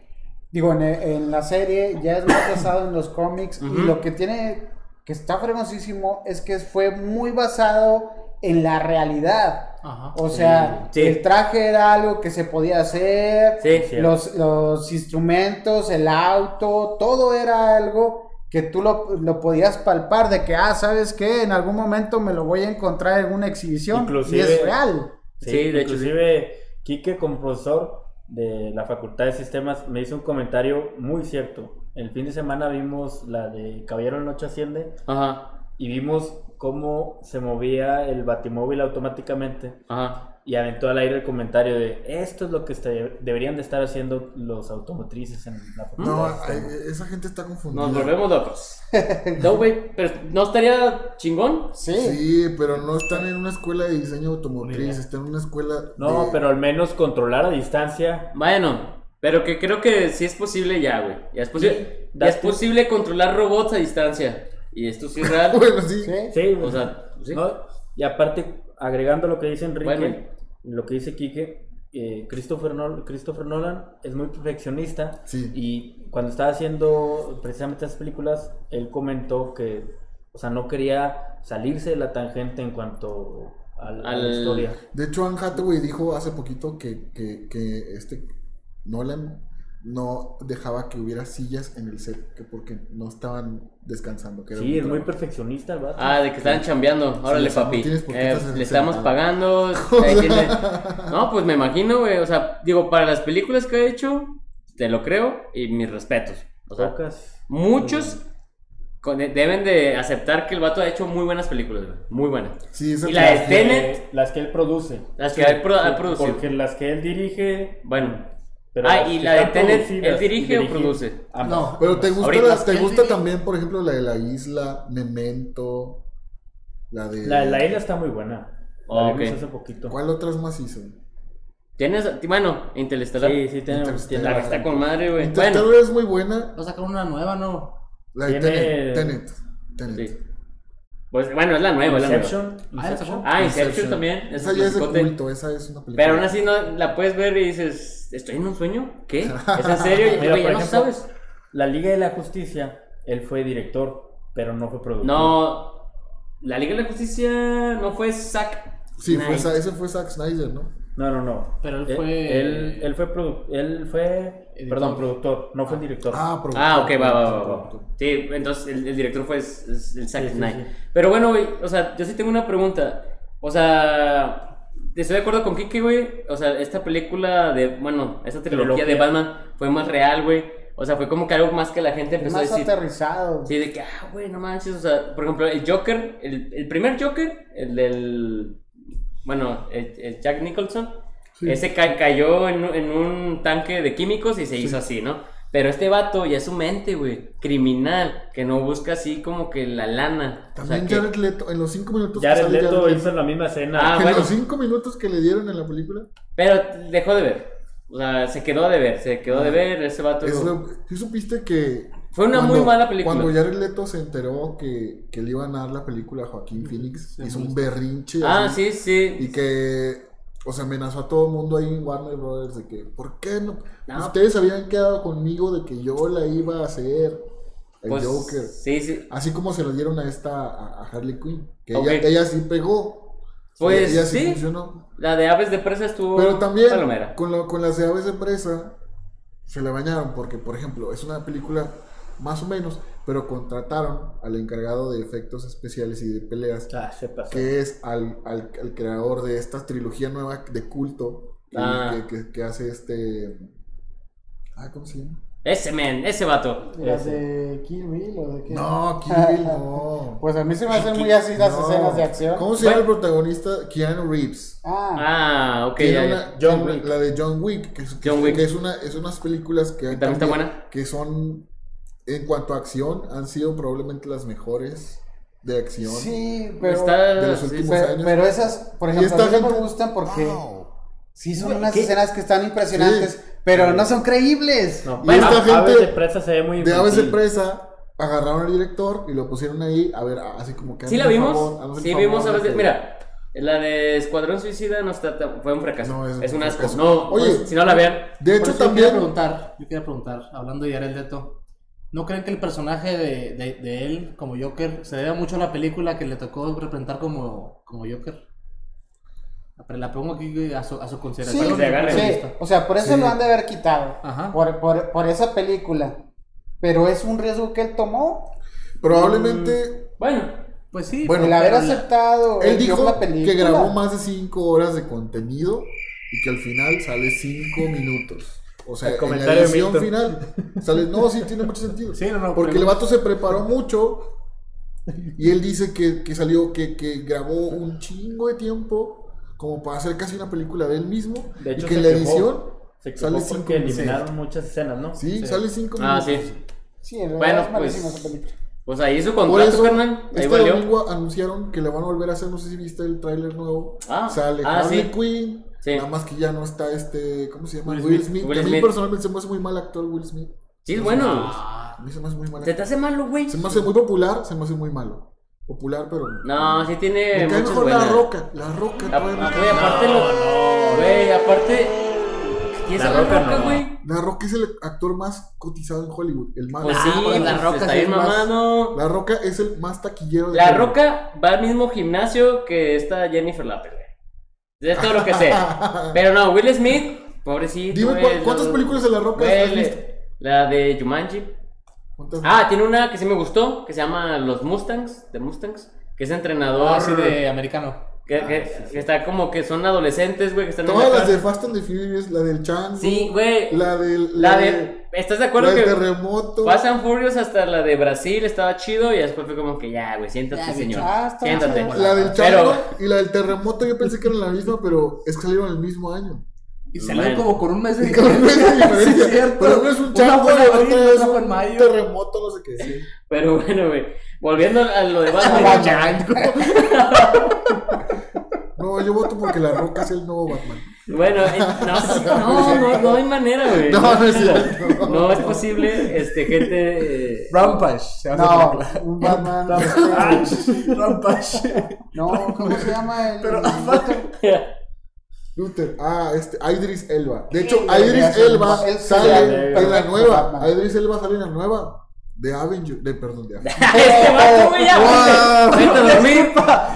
digo, en, en la serie, ya es más basado en los cómics, y lo que tiene, que está fregoncísimo, es que fue muy basado en la realidad. Ajá. O sea, Sí. el traje era algo que se podía hacer, Sí, Sí. los, los instrumentos, el auto, todo era algo que tú lo, lo podías palpar de que, ah, ¿sabes qué? En algún momento me lo voy a encontrar en una exhibición Inclusive- y es real. Sí, Sí, de hecho, inclusive Quique como profesor de la Facultad de Sistemas me hizo un comentario muy cierto. El fin de semana vimos la de Caballero la Noche Asciende Ajá, y vimos cómo se movía el batimóvil automáticamente ajá. Y aventó al aire el comentario de esto es lo que deberían de estar haciendo los automotrices en la No, de Sistemas". ay, esa gente está confundida. Nos volvemos locos. No, güey, pero ¿no estaría chingón? Sí. Sí, pero no están en una escuela de diseño automotriz, están en una escuela. No, de- pero al menos controlar a distancia. Bueno, pero que creo que sí es posible ya, güey. Ya es posible. Sí, ya es posible controlar robots a distancia. Y esto sí es real. Bueno, sí. Sí. Sí, O sea, sí. ¿no? Y aparte, agregando lo que dice Enrique, Bueno. Lo que dice Quique, eh, Christopher, Nol- Christopher Nolan es muy perfeccionista Sí. y cuando estaba haciendo precisamente esas películas, él comentó que, o sea, no quería salirse de la tangente en cuanto a la, a la Al- historia. De hecho, Anne Hathaway dijo hace poquito que, que, que este Nolan no dejaba que hubiera sillas en el set, que porque no estaban descansando. Que Sí, es muy perfeccionista el vato. Ah, de que estaban chambeando. Órale, no papi. qué Eh, le estamos set. pagando. tiene- No, pues me imagino, güey. O sea, digo, para las películas que ha hecho, te lo creo y mis respetos. O sea, Pocas. muchos con- deben de aceptar que el vato ha hecho muy buenas películas, güey. Muy buenas. Sí, Y la de Las que- Tenet, las que él produce. las que ha, pro- ha Sí, producido. Porque las que él dirige. Bueno. Pero ah, y la de Tenet, ¿él dirige y o produce? ambas. No. Pero te gusta, la- te gusta dirige- también, por ejemplo, la de la isla, Memento, la de... La, la isla está muy buena. La Ah, vimos ok. hace poquito. ¿Cuál otras más hizo? ¿Tienes, bueno, Interestelar? Sí, sí, tiene, La que está con madre, güey. Interstellar Bueno, es muy buena. Va a sacar una nueva, ¿no? La de Tiene- Tenet. Tenet. Tenet. sí. Pues bueno, es la nueva, la nueva. Inception. Ah, Inception. Ah, Inception, Inception. también. es Esa ya es de culto, esa es una película. Pero aún así no la puedes ver y dices, ¿estoy en un sueño? ¿Qué? ¿Es en serio? Mira, güey, ya por no ejemplo, sabes. La Liga de la Justicia, él fue director, pero no fue productor. No, la Liga de la Justicia no fue Zack. Sí, fue, Snyder. ese fue Zack Snyder, ¿no? No, no, no. Pero él fue- Él, él fue, produ- él fue Editor. perdón, productor, no fue el director. Ah, productor, Ah, ok, va, va, va. Sí, entonces el, el director fue el Zack Sí, sí, Snyder. sí. Pero bueno, güey, o sea, yo sí tengo una pregunta. O sea, estoy de acuerdo con Kiki, güey. O sea, esta película de, bueno, esta trilogía Trilogía. de Batman fue más real, güey. O sea, fue como que algo más que la gente empezó a Más decir. aterrizado. Sí, de que, ah, güey, no manches. O sea, por ejemplo, el Joker, el, el primer Joker, el del. Bueno, el, el Jack Nicholson, Sí. ese ca- cayó en, un- en un tanque de químicos y se hizo así, ¿no? Pero este vato ya es su mente, güey. Criminal. Que no busca así como que la lana. O sea, También que- Jared Leto, en los cinco minutos que Jared sale Leto Jared hizo la misma escena. Ah, en bueno. los cinco minutos que le dieron en la película, Pero dejó de ver. O sea, se quedó de ver. Se quedó de ver. Ese vato. es lo- ¿sí supiste que Fue una muy mala película. Cuando Jared Leto se enteró que, que le iban a dar la película a Joaquín Phoenix, hizo un berrinche. Ah, así, sí, sí. Y que, o sea, amenazó a todo el mundo ahí en Warner Brothers de que, ¿por qué no? No. Ustedes habían quedado conmigo de que yo la iba a hacer el Pues, Joker. Sí, sí. Así como se lo dieron a esta, a, Harley Quinn. Que ella, ella sí pegó. Pues, ella sí, sí. funcionó. La de Aves de Presa estuvo. Pero también palomera. con, lo- con las de aves de presa se le bañaron porque, por ejemplo, es una película más o menos, pero contrataron al encargado de efectos especiales y de peleas, Ah, se pasó. que es al, al- al creador de esta trilogía nueva de culto que, Ah. que- que- que hace este... Ah, ¿cómo se llama? Ese men, ese vato. ¿Las de Kill Bill o de qué? No, Kill Bill, no. Pues a mí se me hacen muy así las No. escenas de acción. ¿Cómo se llama el protagonista? Keanu Reeves. Ah, Ah, ok, ya, una-. John Wick. La de John Wick, que es, John Wick. que es una, es unas películas que, también está buena. que son, en cuanto a acción, han sido probablemente las mejores de acción sí, pero, Está. de los sí, últimos pero, años. pero esas, por ejemplo, a mí no me gente- gustan porque sí son unas ¿qué? escenas que están impresionantes, Sí. pero no son creíbles. No, Y bueno, esta gente Aves de Presa se ve muy de Aves de. Presa agarraron al director y lo pusieron ahí, a ver, así como que... ¿Sí la vimos? favor, sí, favor, vimos a veces. Mira, la de Escuadrón Suicida no está tan- fue un fracaso. No, es es, un un asco. fracaso. No, Oye, pues, si no la vean. De hecho, eso Yo también... quería preguntar, yo quería preguntar, hablando de Jared Leto, ¿no creen que el personaje de, de, de él como Joker se debe mucho a la película que le tocó representar como, como Joker? La- La pongo aquí a su, a su Sí, consideración. agarre. sí, o sea, por eso Sí. lo han de haber quitado. Ajá. Por, por, por esa película. Pero es un riesgo que él tomó. Probablemente... Bueno, Pues sí, Bueno, el haber pero aceptado Él dijo de la película. que grabó más de 5 horas de contenido y que al final sale 5 minutos. O sea, El en la edición final sale, no, sí tiene mucho sentido. Sí, no, no, Porque pero- el vato se preparó mucho y él dice que, que salió, que, que grabó un chingo de tiempo como para hacer casi una película de él mismo De hecho, y que en la quejó. edición Se sale porque 5 minutos. eliminaron muchas escenas, ¿no? Sí, sale 5 ah, minutos. sí. Sí, en Bueno, es pues- esa película. Pues ahí su Por contrato, eso, carnal. Ahí este valió. domingo anunciaron que le van a volver a hacer, no sé si viste el tráiler nuevo. Ah, Sale ah, Harley sí. Quinn, Sí. nada más que ya no está este, ¿cómo se llama? Will Will, Smith. Will a mí Smith. personalmente se me hace muy mal actor Will Smith. Sí, es bueno. A mí se me hace muy mal ¿Se te hace malo, güey? Se me hace muy popular, se me hace muy malo. Popular, pero... No, sí tiene Me cae mejor buenas. La Roca, La Roca. Todavía me ah, Güey, aparte lo. Güey, aparte. ¿Quién es La la Roca no. güey? La Roca es el actor más cotizado en Hollywood. El más... Pues Ah, sí, la La roca está sí bien mamado. La Roca es el más taquillero de La Hollywood. roca va al mismo gimnasio que esta Jennifer Lopez, güey. Es todo lo que sé. Pero no, Will Smith, pobrecito. Dime, güey, ¿cu- ¿cuántas películas de La Roca has visto? La de Jumanji. Ah, tiene una que sí me gustó, que se llama Los Mustangs, de Mustangs, que es entrenador. Ah, sí, de americano. Que, que- que está como que son adolescentes, güey, que están en Todas la las de. Fast and the Furious, la del Chango. Sí, güey. La del... La de. ¿Estás de acuerdo la del que terremoto. Fast and Furious hasta la de Brasil estaba chido y después fue como que ya, güey, siéntate, Ya, señor. ah, está siéntate. La del Pero- Chango y la del terremoto yo pensé que eran la misma, pero es que salieron el mismo año. Y salieron como con un mes de diferencia. Sí, es cierto. Pero uno es un Una chango fue en y el abril, otra fue en un mayo. terremoto, no sé qué. Sí. Pero bueno, güey. Volviendo a lo de Batman. No, yo voto porque la roca es el nuevo Batman. bueno, eh, no, no, no, no hay manera, güey. No, no es cierto. No es posible, este, gente. eh, Rampage. Se llama No, un Batman. este, Rampage. no, ¿cómo se llama? El, Pero- Luther, ah, este, Idris Elba. De hecho, Idris Elba sale en la nueva. Idris Elba sale en la nueva. De Avengers, de, perdón, de Avengers. este vato, güey, ya, Wow. vete. A dormir.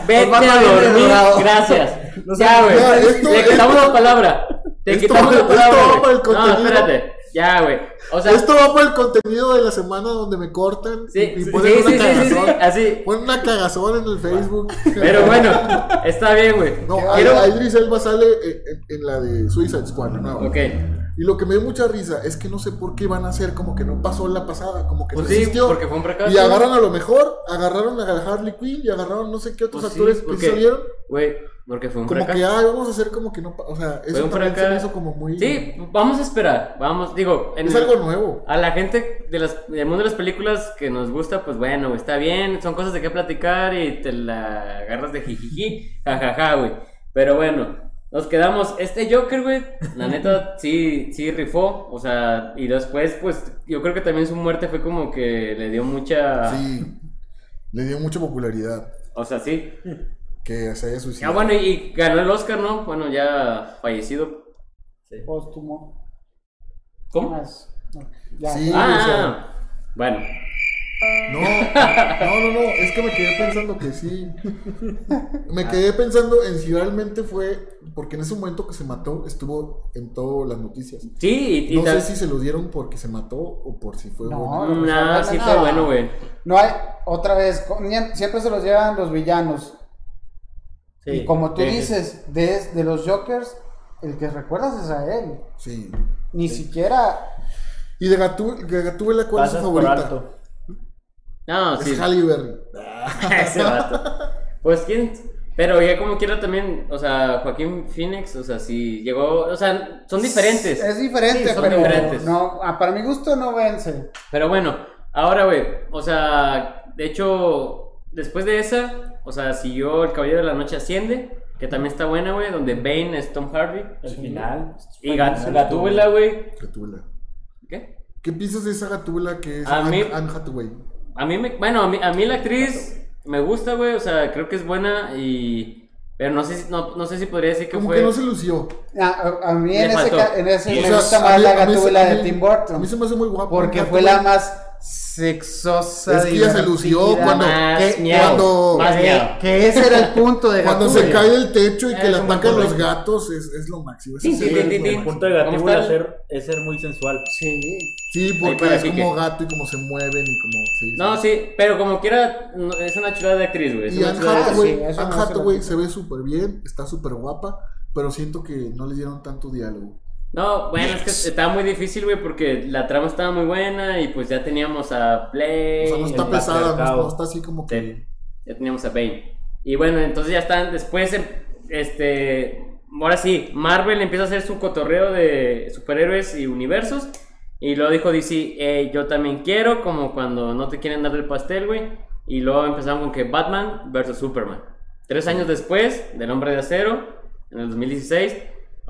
Vete a dormir. Gracias. No sé, Ya, güey. ya, esto- Le quitamos la palabra. Te Esto- quitamos la esto palabra. va güey. para el No, espérate. Ya, güey. O sea, Esto va por el contenido de la semana donde me cortan sí, y ponen sí, una sí, sí, sí, cagazón. así. Ponen una cagazón en el Facebook. Pero bueno, está bien, güey. No, Quiero- Idris Elba sale en, en- en la de Suicide Squad, ¿no? Ok. Y lo que me dio mucha risa es que no sé por qué van a hacer como que no pasó en la pasada, como que Pues no sí, existió. porque fue un fracaso. Y agarran a lo mejor, agarraron a Harley Quinn y agarraron no sé qué otros Pues sí, actores que porque- salieron. Güey, porque fue un Como fracaso. que, ay, vamos a hacer como que no, o sea, eso Fue un también se hizo como muy... Sí, vamos a esperar. Vamos, digo, en Es algo algo nuevo. A la gente de las, del mundo de las películas que nos gusta, pues bueno, está bien, son cosas de qué platicar y te la agarras de jijiji, jajaja, güey. Pero bueno, nos quedamos. Este Joker, güey, la neta, sí, sí rifó. O sea, y después, pues, yo creo que también su muerte fue como que le dio mucha. Sí, le dio mucha popularidad O sea, sí. que se haya Ah, suicidado. bueno, y, y ganó el Oscar, ¿no? Bueno, ya fallecido. Póstumo. ¿Cómo? Más. No, Ya. Sí. Ah, bueno. No, no, no, no, es que me quedé pensando que sí. Me quedé pensando en si realmente fue, porque en ese momento que se mató estuvo en todas las noticias. Sí, y, y No tal- sé si se lo dieron porque se mató o por si fue No, bueno. no. Nah, sí No. fue bueno, güey. No hay, otra vez, siempre se los llevan los villanos. Sí, y como tú sí, sí. dices, de, de los Jokers, el que recuerdas es a él. Sí. Ni siquiera. Y de Gatú- de Gatúbela, ¿cuál es su Pasas por favorita? alto. No, sí. Es Halle Berry. Ese vato. Pues quién. Pero ya como quiera también, o sea, Joaquín Phoenix, o sea, sí llegó, o sea, son diferentes. Es diferente, Sí, son pero diferentes. no, ah, para mi gusto no vence. Pero bueno, ahora, güey, o sea, de hecho, después de esa, o sea, siguió El Caballero de la Noche Asciende, que también está buena, güey, donde Bane es Tom Hardy. El final. Y Gat- Gatúbela, güey. Gatúbela. ¿Qué? ¿Qué piensas de esa Gatúbela que es A Anne, mí- Anne Hathaway? A mí, me, bueno, a mí, a mí la actriz me gusta, güey, o sea, creo que es buena y... Pero no sé, si- no, no sé si podría decir que Como fue... que no se lució. Ah, A, a mí en ese, en ese O me sea, gusta a más mí- la a mí se- gatúbela a de mí- Tim A mí se me hace muy guapa. Porque fue la más sexosa. Es que ella se lució cuando- Más que- cuando- más que, ese era el punto de Cuando se cae del techo y que le buen atacan los gatos es, es lo máximo. Sí, sí, sí, El punto de ¿Cómo Gatúbela está el- ser, es ser muy sensual. Sí. Sí, porque es como gato y como se mueven y como... Sí, No, sí. pero como quiera, es una chulada de actriz, güey. Y Anne de- Hathaway, se Hathaway ve súper bien, está súper guapa, pero siento que no les dieron tanto diálogo. No, bueno, es que estaba muy difícil, güey, porque la trama estaba muy buena y pues ya teníamos a Play. O sea, no está pesada, no, está así como que... Sí, ya teníamos a Bane. Y bueno, entonces ya están, después, em, este, ahora sí, Marvel empieza a hacer su cotorreo de superhéroes y universos. Y luego dijo DC, "Eh, yo también quiero, como cuando no te quieren dar el pastel, güey. Y luego empezaron con que Batman versus Superman. Tres años después del Hombre de Acero, en el 2016,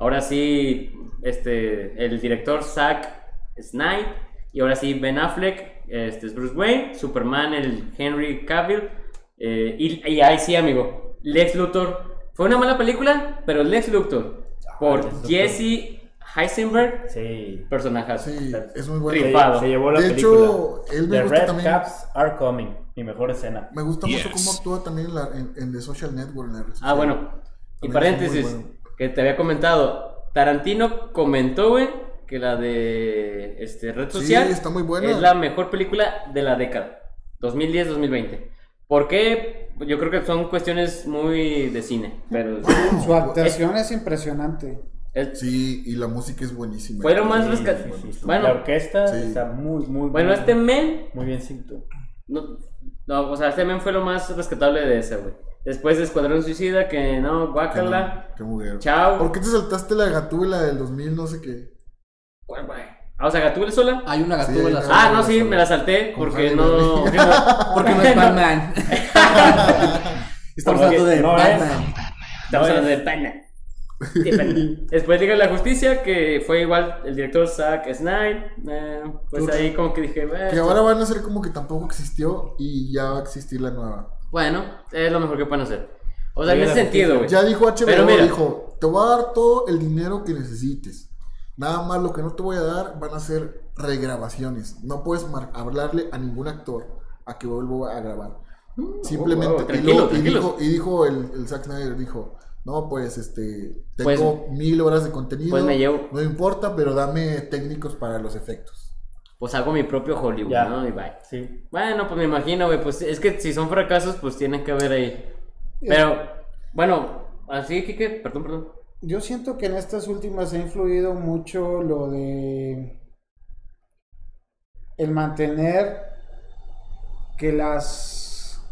ahora sí, este, el director Zack Snyder, y ahora sí Ben Affleck, este es Bruce Wayne, Superman el Henry Cavill, eh, y, y ahí sí, amigo, Lex Luthor. Fue una mala película, pero Lex Luthor, por Lex Luthor. Jesse Heisenberg, Sí. personajazo. Sí, es muy bueno. Rifado. se llevó la De película. hecho, él me The gusta Red también. Caps are coming. Mi mejor escena. Me gusta mucho cómo actúa también en, la- en- en The Social Network. en la Ah, bueno. Y También muy paréntesis, bueno. Que te había comentado. Tarantino comentó, güey, que la de este, Red Sí, Social está muy buena. es la mejor película de la década. 2010-2020. ¿Por qué? Yo creo que son cuestiones muy de cine. Pero Su actuación es impresionante. es- Sí, y la música es buenísima. Fue lo más rescat- sí, sí, sí. Bueno. la orquesta Sí. está muy, muy bueno, muy- este men Muy bien cinto. No, no, o sea, este men fue lo más rescatable de esa, güey. Después de Escuadrón Suicida, que no, Qué guácala. qué mujer. Chao. ¿Por qué te saltaste la gatúbela del 2000 no sé qué? ¿Cuál, güey? Ah, o sea, Gatúbela sola. Hay una Sí, gatúbela hay sola. Ah, no, sí, me la salté porque no. Berry. Porque no es Batman. Estamos Porque hablando de no Batman. Estamos No hablando de pana. Después Liga de la Justicia, que fue igual el director Zack Snyder. eh, pues Tú- ahí como que dije, eh, Que ahora van a hacer como que tampoco existió y ya va a existir la nueva. Bueno, es lo mejor que pueden hacer. O sea, en ese sentido, güey. Ya dijo HBO, Pero mira. dijo, te voy a dar todo el dinero que necesites. Nada más lo que no te voy a dar van a ser regrabaciones. No puedes hablarle a ningún actor a que vuelva a grabar. Simplemente. oh, y, luego- dijo, y dijo el, el Zack Snyder, dijo, no, pues este, Pues- tengo mil horas de contenido. pues me llevo. No importa, pero dame técnicos para los efectos. Pues hago mi propio Hollywood, Ya. ¿no? Y bye. Sí. Bueno, pues me imagino, güey. Pues es que si son fracasos, pues tienen que haber ahí. Pero, bueno, así, Kike, perdón, perdón. Yo siento que en estas últimas ha influido mucho lo de el mantener que las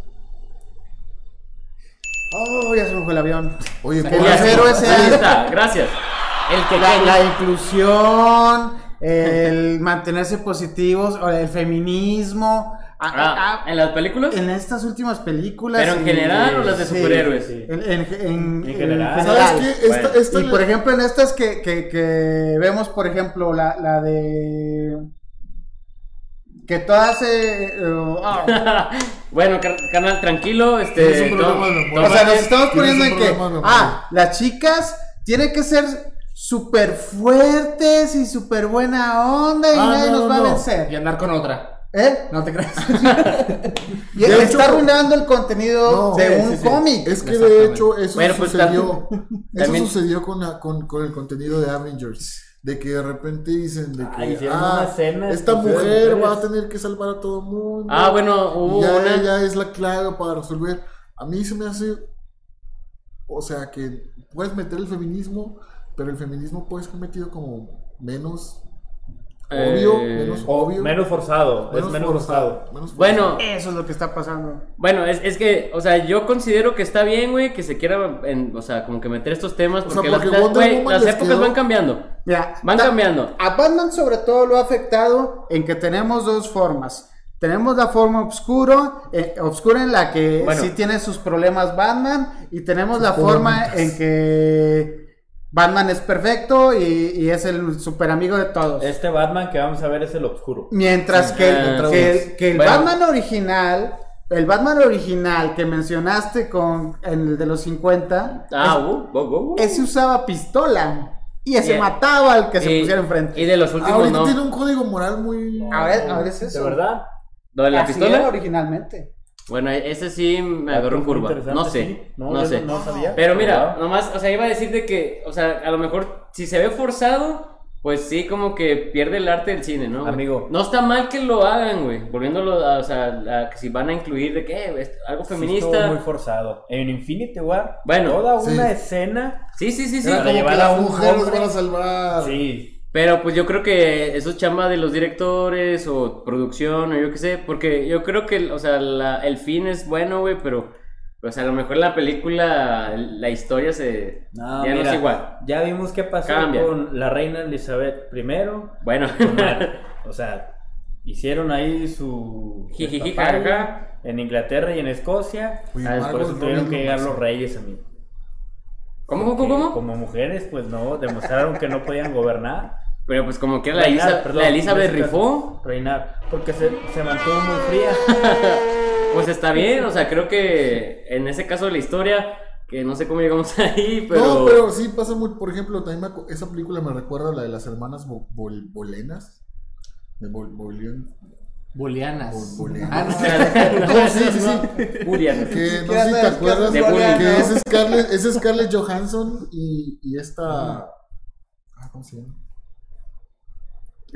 oh ya se me fue el avión Oye, por los Ya, eso- héroes ahí sean está, gracias. El que la, la inclusión el mantenerse positivos, o el feminismo. a- Ah, a- ¿En las películas? en estas últimas películas. ¿Pero en y- general o las de sí, superhéroes? sí. En, en- en- En general. ¿Sabes qué? Esta, Bueno. esta Y por ejemplo, en estas que, que, que vemos, por ejemplo, la, la de. Que todas se. eh, ah, bueno, car- carnal, tranquilo. Este, Tienes un problema o sea, nos estamos poniendo en que. Ah, las chicas tienen que ser súper fuertes y súper buena onda y Ah, nadie no, nos va no. a Y vencer. andar con otra. ¿Eh? No te creas. Y De está hecho- arruinando el contenido No, de sí, un sí, sí. cómic. Es que de hecho eso Bueno, pues, sucedió, eso sucedió con, la- con, con el contenido de Avengers. De que de repente dicen de que Ah, hicieron ah, una escena esta mujer va a tener que salvar a todo el mundo. Ah, bueno, hubo ya, una. ella es la clave para resolver. A mí se me hace, o sea, que puedes meter el feminismo, pero el feminismo puede ser metido como menos obvio, Eh, menos O obvio, menos forzado, es menos forzado. menos Bueno, Eso es lo que está pasando. Bueno, es, es que, o sea, yo considero que está bien, güey, que se quiera, en- o sea, como que meter estos temas, O sea, porque, las, épocas quedó- van cambiando. Mira, Van ta- cambiando. A Batman sobre todo lo ha afectado en que tenemos dos formas. Tenemos la forma oscuro, eh, oscura en la que Bueno. sí tiene sus problemas Batman y tenemos la forma en que Batman es perfecto y, y es el super amigo de todos. Este Batman que vamos a ver es el oscuro. Mientras que, el- Ah, que el, que el Bueno. Batman original, el Batman original que mencionaste con en el de los 50, Ah, uh, uh, uh, uh. ese usaba pistola y ese mataba al que se y, pusiera enfrente. y de los últimos Ahorita no. tiene un código moral muy... Ahora, ahora es ¿De eso. verdad? ¿Lo de la Así pistola? era originalmente. Bueno, ese sí me agarró en curva. No sé. sí. No, sé. No, sabía. Pero mira, nomás, o sea, iba a decir de que, o sea, a lo mejor si se ve forzado, pues sí, como que pierde el arte del cine, ¿no? güey? Amigo. No está mal que lo hagan, güey. Volviéndolo a, o sea, a que si van a incluir de que, eh, algo Sí feminista. estuvo muy forzado. En Infinity War, Bueno, toda sí. una escena. Sí, sí, sí, sí. Para como llevar que a las un mujeres hombre. van a salvar. Sí. Pero pues yo creo que eso es chamba de los directores o producción o yo qué sé, porque yo creo que, o sea, la- el fin es bueno, güey, pero pues a lo mejor la película, la historia se... No, ya no es igual. Ya vimos qué pasó Cambia. con la reina Elizabeth I. Bueno, o sea, hicieron ahí su Jijiji, en Inglaterra y en Escocia. Ah, Margot Por eso tuvieron que llegar los reyes, amigo. ¿cómo, cómo, Porque cómo? Como mujeres, pues no, demostraron que no podían gobernar. Pero pues como que la, Reinar, Elisa- perdón, la Elizabeth rifó, Reinar, porque se, se mantuvo muy fría. pues está bien, o sea, creo que en ese caso de la historia, que no sé cómo llegamos ahí, pero... No, pero sí pasa muy, por ejemplo, también me esa película me recuerda a la de las hermanas Bo- Bol- Bolenas. De Bol- Bolian- Booleanas. Bol- Bolianas. Ah, no. No, sí, sí, sí. Burian. Que no ¿Qué sé si te acuerdas ¿Qué haces, que es Scarlett, es Scarlett Johansson y, y esta. Ah, ¿cómo se llama?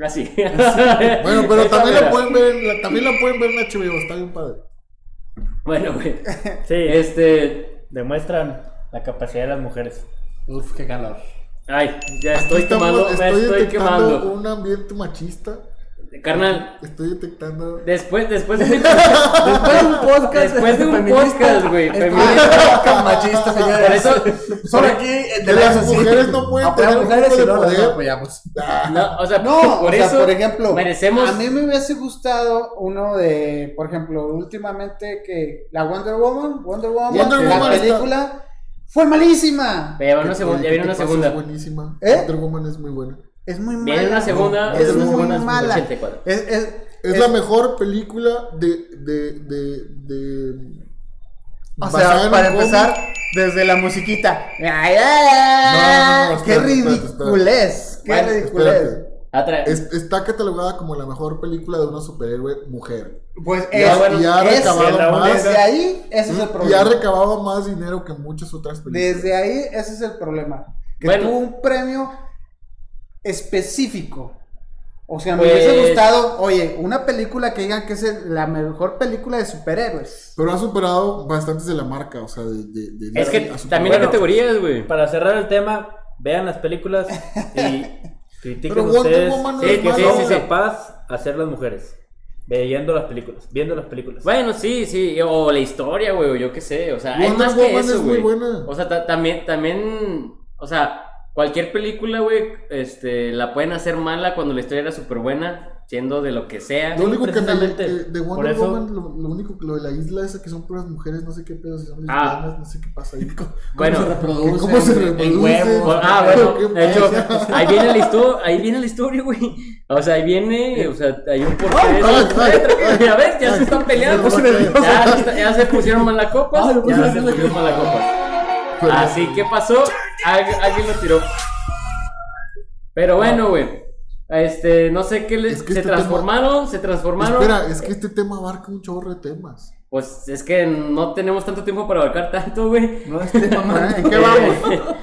Así. Bueno, pero también la pueden ver, en la- también la pueden ver en HBO, está bien padre. Bueno, güey. Sí, Este... demuestran la capacidad de las mujeres. Uf, qué calor. Ay, ya Aquí estoy estamos- quemando, me estoy quemando. un ambiente machista. Carnal, Estoy detectando. después, después de un, Después de un podcast. Después de un feminista, podcast, güey, feminista. machista, señores. Por eso- Solo aquí The las mujeres no pueden tener mujeres de no poder. apoyamos. No, o sea, No, por o sea, eso por ejemplo, merecemos. a mí me hubiese gustado uno de, por ejemplo, últimamente que la Wonder Woman, Wonder Woman, Wonder la Woman está- película fue malísima. Segunda, ya viene ¿qué una segunda. Es buenísima. ¿Eh? Wonder Woman es muy buena. Es muy mala. Viene una segunda, es muy mala. 84. Es, es, Es, es- la mejor película de. de, de, de O sea, para empezar, cómic. desde la musiquita. Ay, ay, ay, No, no, no, ¡Qué ridiculez! ¡Qué Bueno, ridiculez! Es- está catalogada como la mejor película de una superhéroe mujer. Pues Y es, ha- y ha recabado más. desde ahí, ese es el Y ha problema. recabado más dinero que muchas otras películas. Desde ahí, ese es el problema. Que Bueno. tuvo un premio específico. O sea, me Pues- hubiese gustado, oye, una película que digan que es la mejor película de superhéroes. Pero ha superado bastantes de la marca, o sea, de. de- de- es que también hay categorías, güey. Para cerrar el tema, vean las películas y critiquen Pero Wonder ustedes Woman no sí, es que Sí, sí, capaz hacer las mujeres. Viendo las películas, viendo las películas. Bueno, sí, sí, o la historia, güey, o yo qué sé, o sea, hay Wonder más que Woman eso, es muy güey. buena. O sea, ta- también, también, o sea, cualquier película, güey, este, la pueden hacer mala cuando la historia era súper buena, siendo de lo que sea. Lo único que me de por Wonder eso- Woman, lo, lo único que lo de la isla esa que son puras mujeres, no sé qué pedo, si son Ah. lesbianas, no sé qué pasa ahí. ¿Cómo, Bueno, se reproduce? cómo se. Ah, bueno, ¿Qué de hecho, ahí viene la historia, ahí viene la historia, güey. O sea, ahí viene, o sea, hay un porqué de Ay, ay, ay, Ay, A ver, ya se están peleando. Ya, ya se pusieron malacopas. Ay, me puse Ya se pusieron malacopas. Así que pasó, Al- alguien lo tiró. Pero bueno, güey. Este, no sé qué les. Es que se este transformaron, se transformaron. Espera, es que este tema abarca un chorro de temas. Pues es que no tenemos tanto tiempo para abarcar tanto, güey. No esté mamando. ¿En qué vamos?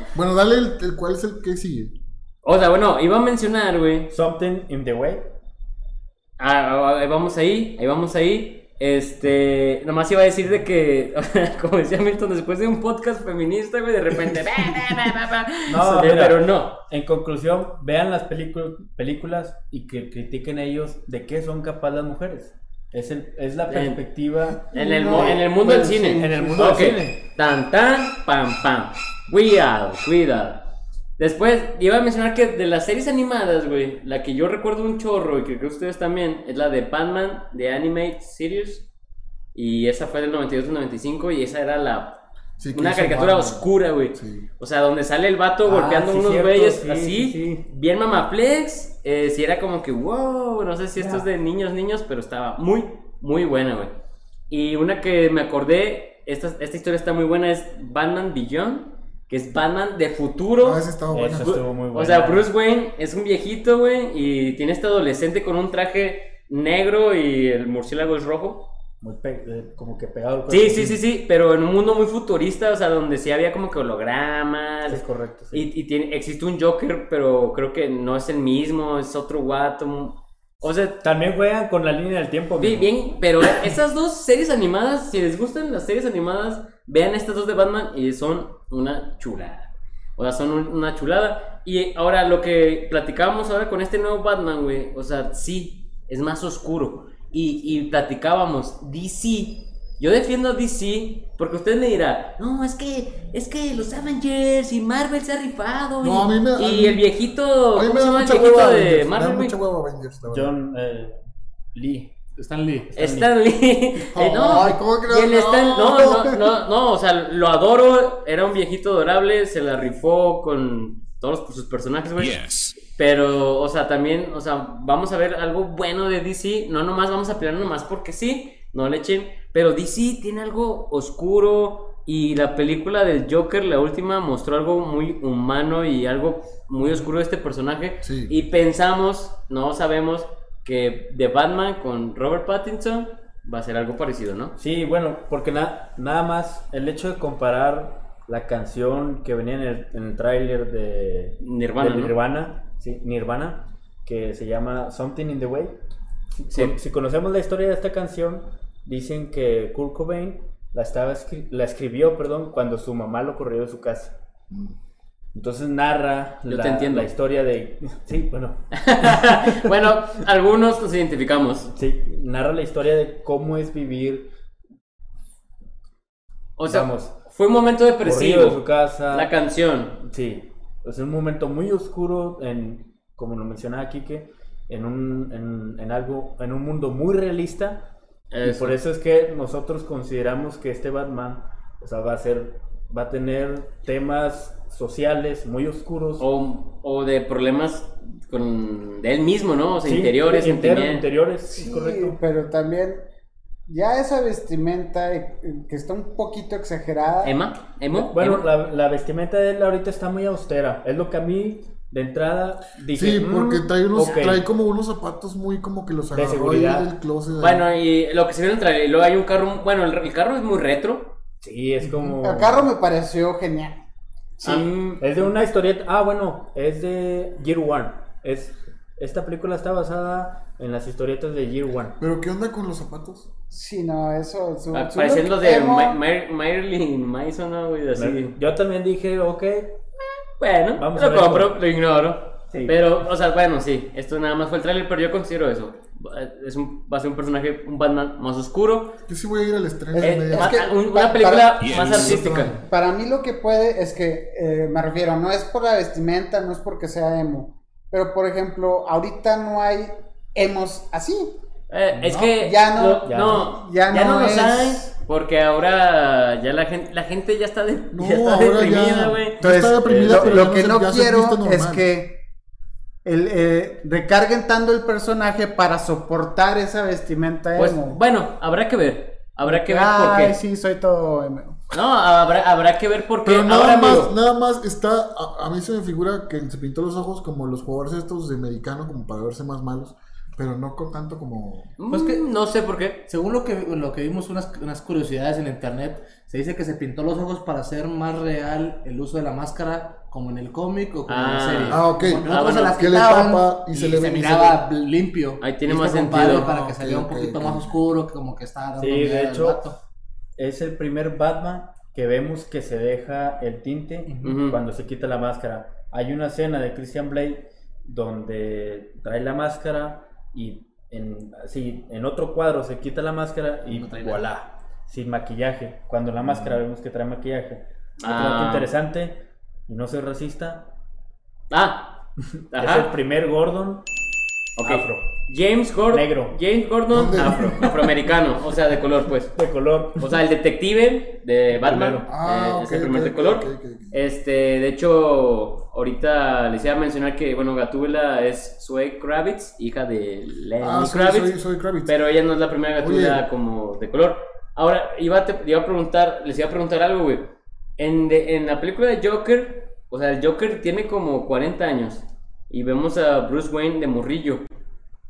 Bueno, dale el, el- cuál es el que sigue. O sea, bueno, iba a mencionar, güey. Something in the way. Ah, ahí vamos ahí, ahí vamos ahí. Este, nomás iba a decir de que, como decía Milton, después de un podcast feminista, güey, de repente. No, mira. pero no. En conclusión, vean las películas y que critiquen ellos de qué son capaces las mujeres. Es, el, es la perspectiva. En el, en el mundo del cine. en el mundo del cine. Tan, tan, pam, pam. Cuidado, cuidado. Después, iba a mencionar que de las series animadas, güey, la que yo recuerdo un chorro y que creo que ustedes también, es la de Batman, de Animate Series. Y esa fue del 92 al 95 y esa era la... Sí, una caricatura Batman. oscura, güey. Sí. O sea, donde sale el vato Ah, golpeando sí, unos güeyes sí, así, sí, sí. bien mamaflex. Eh, si era como que, wow, no sé si esto es de niños, niños, pero estaba muy, muy buena, güey. Y una que me acordé, esta, esta historia está muy buena, es Batman Beyond, que es Batman de futuro. Ah, esa estaba buena. Esa estuvo muy buena. O sea, Bruce Wayne es un viejito, güey, y tiene este adolescente con un traje negro y el murciélago es rojo. Muy pe- eh, como que pegado. al Sí, sí, sí, sí, pero en un mundo muy futurista, o sea, donde sí había como que hologramas. Es correcto. sí. Y, y tiene, existe un Joker, pero creo que no es el mismo, es otro guato. O sea, También juegan con la línea del tiempo. bien, bien, pero esas dos series animadas, si les gustan las series animadas, vean estas dos de Batman y son una chulada. O sea, son un- una chulada. Y ahora lo que platicábamos ahora con este nuevo Batman, güey, o sea, sí, es más oscuro. Y, y platicábamos, DC. Yo defiendo a DC porque usted me dirá, no, es que, es que los Avengers y Marvel se ha rifado. No, y, a mí me- a y mí- el viejito, A mí ¿cómo me se da llama el mucha hueva de Avengers. Me da Marvel, mucha hueva Avengers. John eh, Lee. Stan Lee. Stan Lee. Eh, no, Ay, ¿cómo que no? Stan- no, No. no, no, no, o sea, lo adoro. Era un viejito adorable, se la rifó con todos sus personajes, güey. Yes. Pero, o sea, también, o sea, vamos a ver algo bueno de DC. No nomás vamos a pelear nomás porque sí, no le echen. Pero DC tiene algo oscuro. Y la película del Joker, la última, mostró algo muy humano y algo muy oscuro de este personaje. Sí. Y pensamos, no sabemos, que de Batman con Robert Pattinson va a ser algo parecido, ¿no? Sí, bueno, porque na- nada más el hecho de comparar la canción que venía en el, en el tráiler de Nirvana, de ¿no? Nirvana, sí, Nirvana, que se llama Something in the Way. Si, Sí. con- si conocemos la historia de esta canción, dicen que Kurt Cobain la, estaba escri- la escribió perdón, cuando su mamá lo corrió de su casa. Mm. Entonces narra Yo la, te entiendo. la historia de... Sí, bueno, bueno, algunos nos identificamos. sí, narra la historia de cómo es vivir, O sea, Vamos. fue un momento corrido de su depresivo. casa. La canción. Sí, es un momento muy oscuro en, como lo mencionaba Kike, en un, en, en algo, en un mundo muy realista. Y Eso. por eso es que nosotros consideramos que este Batman, o sea, va a ser, va a tener temas sociales muy oscuros. O, o de problemas con de él mismo, ¿no? O sea, Sí, interiores, inter- interiores, Sí, correcto. pero también ya esa vestimenta eh, que está un poquito exagerada. Emma, Emo. Bueno, Emo. la, la vestimenta de él ahorita está muy austera. Es lo que a mí, de entrada, dije. Sí, porque "Mm, trae, unos, ok". trae como unos zapatos muy como que los De agarró ahí seguridad. del closet. Bueno, y lo que se vio en el trailer, y luego hay un carro, bueno, el, el carro es muy retro. Sí, es como. El carro me pareció genial. Sí. Am- Es de una historieta. Ah, bueno, es de Year One. Es, esta película está basada en las historietas de Year One. Pero ¿qué onda con los zapatos? Sí, no, eso. Su, ah, su parecen los de Ma- Ma- Marilyn Manson, ¿no, güey? Así. Yo también dije, ok. Bueno, Vamos a lo compro, lo ignoro. Sí. Pero, o sea, bueno, sí, esto nada más fue el trailer, pero yo considero eso. Es un- va a ser un personaje, un Batman más oscuro. Yo sí voy a ir al estreno. Eh, ma- que un- una película para- más artística. Para mí lo que puede es que, eh, me refiero, no es por la vestimenta, no es porque sea emo, pero por ejemplo, ahorita no hay emos así. Eh, es No, que ya no, lo- ya no, ya ya no no los es- hay porque ahora ya la gente la gente ya está de, No, ya está deprimida, güey. Entonces, está deprimida, lo, pero lo que no quiero es que el, eh, recarguen tanto el personaje para soportar esa vestimenta Pues emo. bueno, habrá que ver. Habrá que ver por Ay, qué. sí, soy todo emo. No, habrá, habrá que ver por qué. Pero nada Ahora, más, amigo, nada más está. A, a mí se me figura que se pintó los ojos como los jugadores estos de americano, como para verse más malos. Pero no con tanto como. Pues que- mm, no sé por qué. Según lo que, lo que vimos unas, unas curiosidades en internet, se dice que se pintó los ojos para hacer más real el uso de la máscara como en el cómic o como en la Ah. serie. Ah, ok. Porque Ah, bueno, se las que le quitaban tapa y se le y se miraba limpio. Ahí tiene Y más sentido. Para Ah, que ok, se vea un poquito ok. más oscuro, que como que está dando Sí, miedo de hecho, vato. es el primer Batman que vemos que se deja el tinte Ujú. cuando se quita la máscara. Hay una escena de Christian Blade donde trae la máscara y en, así, en otro cuadro se quita la máscara y No voilà, sin maquillaje. Cuando la máscara vemos que trae maquillaje. Otro Ah. dato interesante, y no soy racista, Ah, es el primer Gordon ok. afro. James Gordon. Negro. James Gordon, ¿Dónde? afro, afroamericano, o sea, de color, pues. de color. O sea, el detective de Batman. Ah, eh, es el primer de color. Este, de hecho, ahorita les iba a mencionar que, bueno, Gatúbela es Zoe Kravitz, hija de Lenny Ah, soy, Kravitz, soy, soy Kravitz. pero ella no es la primera Gatúbela como de color. Ahora, iba a, te, iba a preguntar, les iba a preguntar algo, güey. En, de- en la película de Joker, o sea, el Joker tiene como 40 años y vemos a Bruce Wayne de morrillo.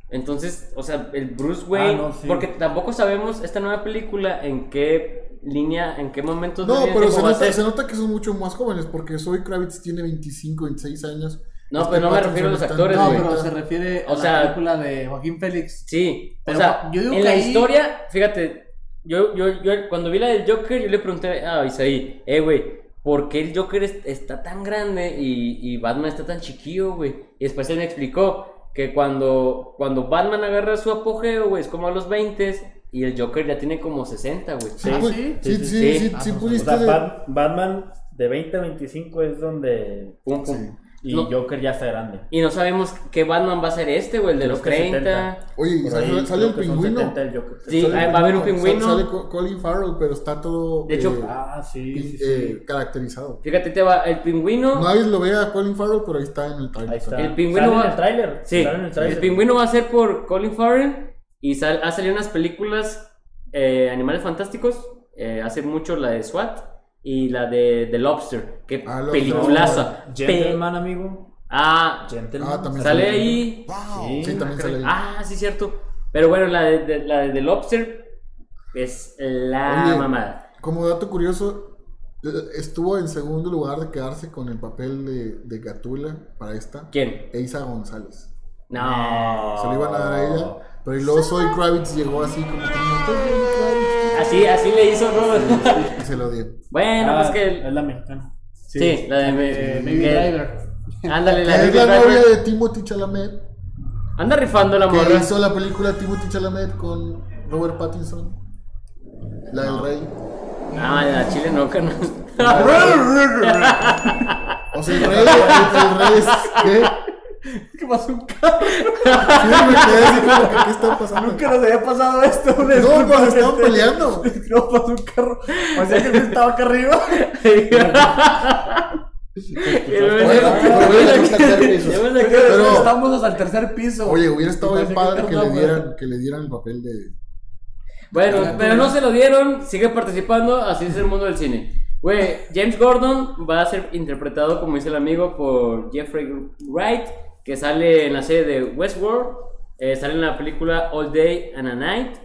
Entonces, o sea, el Bruce Wayne, no, sí. porque tampoco sabemos esta nueva película en qué línea, en qué momentos No, de pero se a nota, ser. se nota que son mucho más jóvenes porque Soy Kravitz tiene 25, 26 años. No, Este pero no me refiero a los actores, No, pero se refiere a O la sea- película de Joaquín Félix. Sí, Pero o sea, yo digo en que la ahí- historia, fíjate, yo, yo, yo cuando vi la del Joker, yo le pregunté a Isaí, eh, güey, ¿por qué el Joker es- está tan grande y, y Batman está tan chiquillo, güey? Y después él me explicó que cuando, cuando Batman agarra su apogeo, güey, es como a los 20 y el Joker ya tiene como 60, güey. Sí, Ah, pues, ¿sí? sí, Sí, sí, sí, sí. sí, Ah, sí O sea, Batman de 20 a 25 es donde... Pum, pum. Y No. Joker ya está grande. Y no sabemos qué Batman va a ser este, güey, el de los Creo que 30. 70. Oye, y sale, ahí el son pingüino. 70 el Joker. Sí, Sale el va a haber un pingüino. Sale, Co- Colin Farrell, pero está todo De hecho, eh, Ah, sí, sí, eh, caracterizado. Fíjate, te va el pingüino. Nadie lo ve a Colin Farrell, pero ahí está en el trailer. Ahí está. El pingüino Sale va- en el tráiler. Sí, Sale en el el, tráiler. pingüino va a ser por Colin Farrell y sal- ha salido unas películas eh, Animales Fantásticos, eh, hace mucho la de SWAT y la de The Lobster, que Ah, peliculaza. Pe- Gentleman, amigo. ah, Gentleman. Ah, también sale sale. ahí. Sí. Sí, también sale ahí. Ah, sí, cierto. Pero bueno, la de, de- la de The Lobster es la Oye, mamada. Como dato curioso, estuvo en segundo lugar de quedarse con el papel de, de Gatula para esta. ¿Quién? Eisa González. No. Se lo iban a dar a ella. Pero y luego Zoe Kravitz llegó así como que no. Así, así le hizo, ¿no? Y se lo dio. bueno, Ah, pues que. Es la mexicana. Sí, la de Eh, Baby que- Driver. Ándale, la Que de es la novia de Timothy Chalamet. Anda rifando la Que morra. hizo la película Timothy Chalamet con Robert Pattinson. La del rey. Ah, la chile no, carnal. O sea, el rey, el rey es. ¿Qué? ¿Qué pasó un carro? Sí, me quedé así como que, ¿qué está pasando? Nunca nos había pasado esto. No, pues estaban gente. peleando. No, pasó un carro. O sea que él estaba acá arriba. Pero- estamos hasta el tercer piso. Oye, hubiera estado bien padre que que le dieran, que le dieran el papel de. Bueno, pero no se lo dieron, sigue participando, así es el mundo del cine. Güey, James Gordon va a ser interpretado, como dice el amigo, por Jeffrey Wright, que sale en la serie de Westworld, eh, sale en la película All Day and a Night,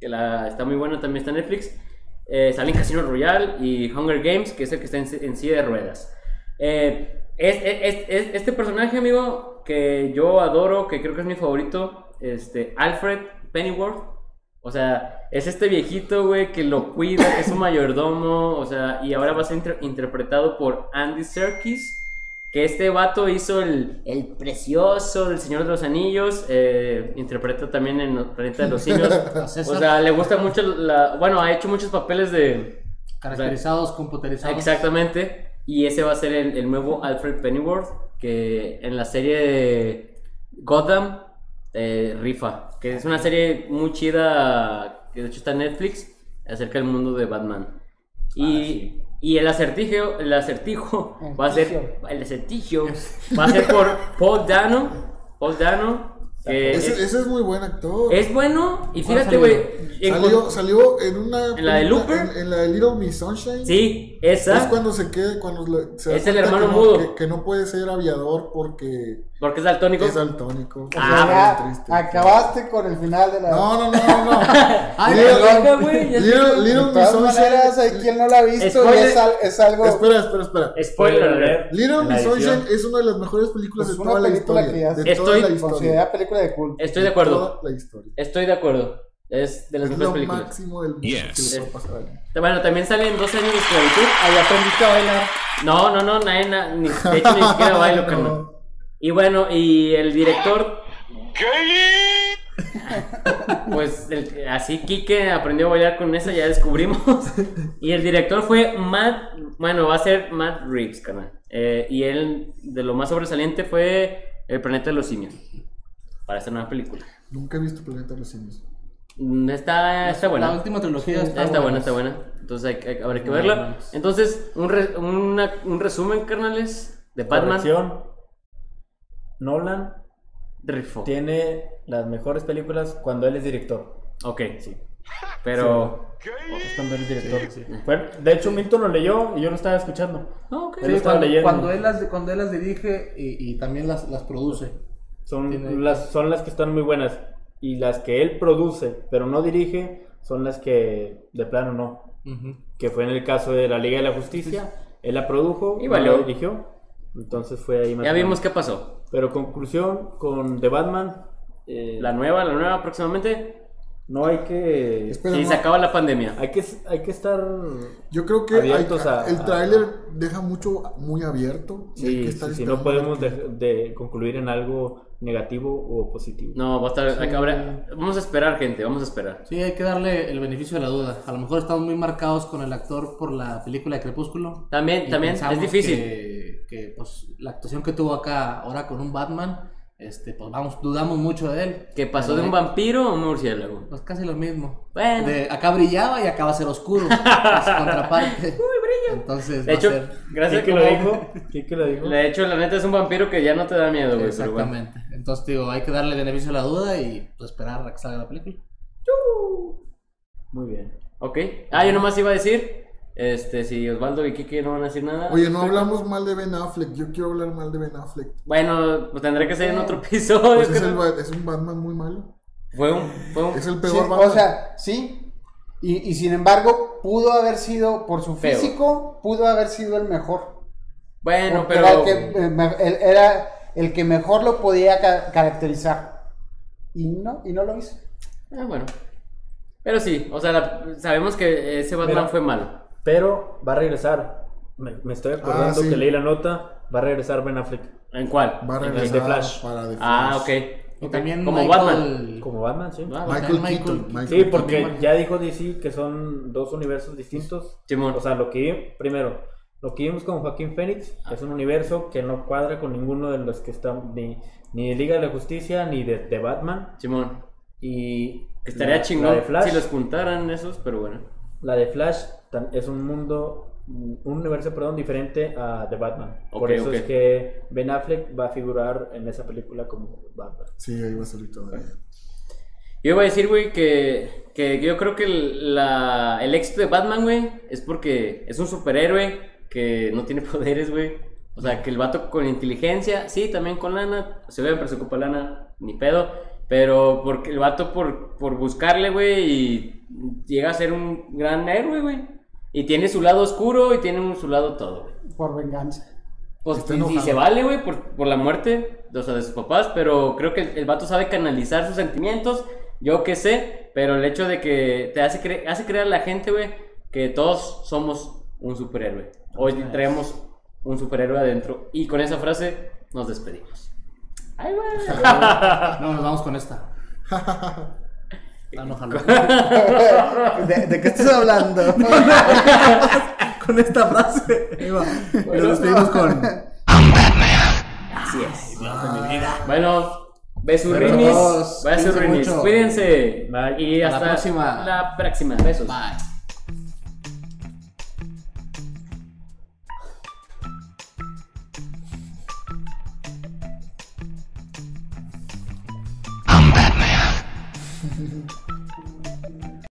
que la, está muy buena, también está en Netflix. Eh, sale en Casino Royale y Hunger Games, que es el que está en, en silla de ruedas. Eh, es, es- es- este personaje, amigo, que yo adoro, que creo que es mi favorito, este, Alfred Pennyworth. O sea, es este viejito, güey, que lo cuida, que es un mayordomo, o sea, y ahora va a ser inter- interpretado por Andy Serkis, Que este vato hizo el, el precioso del Señor de los Anillos. eh, interpreta también en el Planeta de los Simios. O sea, le gusta mucho la. Bueno, ha hecho muchos papeles de. caracterizados, computerizados. Exactamente. Y ese va a ser el, el nuevo Alfred Pennyworth. Que en la serie de Gotham eh, rifa. Que es una serie muy chida. Que de hecho está en Netflix. Acerca del mundo de Batman. Y, y el acertijo, el acertijo va a ser. El acertijo va a ser por Paul Dano. Paul Dano. Que Ese, es, ese es muy buen actor. es bueno. Y fíjate, salió? güey. en- Salió, salió en una. ¿En la de Looper? En, en la de Little Miss Sunshine. Sí, Es esa. cuando se queda, cuando le- se Es el hermano que no, mudo. Que, que no puede ser aviador porque Porque es daltónico. es daltónico. Ah, Ya, Bien triste. acabaste con el final de la. No, no, no, no. no. Ay, Little- güey, Little, Miss todas Sunshine. maneras, hay quien no la ha visto y es, es algo. Espera, espera, espera. Spoiler. Little la Miss. Sunshine es una de las mejores películas Es de toda la película historia. que de Estoy- toda la historia. Película de culto. Estoy de acuerdo. Toda la historia. Estoy de acuerdo. Es de las Es mejores lo películas. máximo del mundo Yes. que le puede pasar a alguien. Bueno, también salen dos años de esclavitud. Ahí aprendiste a bailar. No, no, no, nadie, na- ni, de hecho ni siquiera bailo, No. carnal. Y bueno, y el director. Pues el- así Kike aprendió a bailar con esa, ya descubrimos. Y el director fue Matt, bueno, va a ser Matt Reeves, carnal. Eh, y él, de lo más sobresaliente fue El planeta de los simios. Para esta nueva película. Nunca he visto Planeta de los Simios. Está, está La buena. última trilogía Está, está, buena, está buena. Entonces hay, que- habrá que verla. Entonces, un, re- una- un resumen, carnales, de Batman. Corrección. Nolan Rifo. tiene las mejores películas cuando él es director. Ok, sí. Pero. Es cuando él es director. Bueno, de hecho, Milton lo leyó y yo lo estaba escuchando. Ok. Él Sí, estaba cuando, leyendo. cuando él las, cuando él las dirige y, y también las, las produce. Son Tiene- las, son las que están muy buenas. Y las que él produce, pero no dirige, son las que de plano no. Que fue en el caso de la Liga de la Justicia. Él la produjo Y no valió. la dirigió. Entonces fue ahí más Ya vimos qué pasó. Pero conclusión con The Batman. eh, La nueva, la nueva próximamente. no hay que. Espera, Y no. se acaba la pandemia. Hay que, hay que estar. Yo creo que hay- Abiertos a- el a- tráiler deja mucho muy abierto. y hay Sí, que estar sí, sí, esperando no podemos a que- de, de concluir en algo negativo o positivo. No, va a estar. hay que- habrá- vamos a esperar, gente. Vamos a esperar. Sí, hay que darle el beneficio de la duda. A lo mejor estamos muy marcados con el actor por la película de Crepúsculo. También, también, es difícil. Que, que, pues, la actuación que tuvo acá ahora con un Batman, este, pues vamos, dudamos mucho de él. ¿Que pasó Pero de un vampiro a un murciélago? Pues casi lo mismo. Bueno. De- acá brillaba y acá va a ser oscuro. contraparte. Uy, brilla. Entonces, De va hecho, a ser. gracias ¿Quién a que lo dijo? ¿Quién que lo dijo? De hecho, la neta es un vampiro que ya no te da miedo, güey. pero bueno. Exactamente. Entonces, digo, hay que darle beneficio a la duda y pues, esperar a que salga la película. Muy bien. Ok. Ah, yo nomás iba a decir. Este, si Osvaldo y Kike no van a decir nada. Oye, no hablamos mal de Ben Affleck. Yo quiero hablar mal de Ben Affleck. Bueno, pues tendré que ser en otro episodio. Pues es, el es un Batman muy malo. Fue un. Fue un Es el Sí, peor Batman. o sea, sí. Y, y sin embargo, pudo haber sido, por su Feo. físico, pudo haber sido el mejor. bueno, Porque pero. era, el que, eh, era el que mejor lo podía ca- caracterizar. Y no, y no lo hizo. Ah, bueno. Pero sí, o sea, la- sabemos que ese Batman fue malo. Pero va a regresar. Me, me estoy acordando Ah, sí. que leí la nota. Va a regresar Ben Affleck ¿En cuál? Va a En el- regresar de Flash. para The Ah, Flash. ok. Y también Como Michael- Batman. como Batman, sí. Ah, Michael, Michael Keaton. Michael Sí, Keaton. porque ya dijo DC que son dos universos distintos. Simón. O sea, lo que primero, lo que vimos con Joaquín Phoenix es un universo que no cuadra con ninguno de los que están ni, ni de Liga de la Justicia ni de, de Batman. Simón. Y Estaría la- chingón La de Flash, si los juntaran esos, pero bueno. La de Flash es un mundo, un universo, perdón, diferente a de Batman. Por Ok, eso ok. es que Ben Affleck va a figurar en esa película como Batman. Sí, ahí va a salir todavía. Yo iba a decir, güey, que, que yo creo que el, la- el éxito de Batman, güey, es porque es un superhéroe que no tiene poderes, güey. O sea, que el vato con inteligencia, sí, también con lana, se ve, pero se ocupa lana, ni pedo. Pero porque el vato por, por buscarle, güey, y llega a ser un gran héroe, güey. Y tiene su lado oscuro y tiene un- su lado todo, güey. Por venganza. Pues y- se vale, güey, por, por la muerte o sea, de sus papás, pero creo que el, el vato sabe canalizar sus sentimientos, yo qué sé, pero el hecho de que te hace, cre- hace creer a la gente, güey, que todos somos un superhéroe. Hoy traemos un superhéroe adentro. Y con esa frase nos despedimos. Ay, güey. No, nos vamos con esta. Ah, no, jaló. ¿De, de qué estás hablando? con esta frase. Y nos despedimos con. Así es. Bueno, besurrinis. Besos. Besurrinis. Cuídense mucho. Cuídense. Bye. Y Hasta la próxima. La próxima. Besos. Bye. Batman.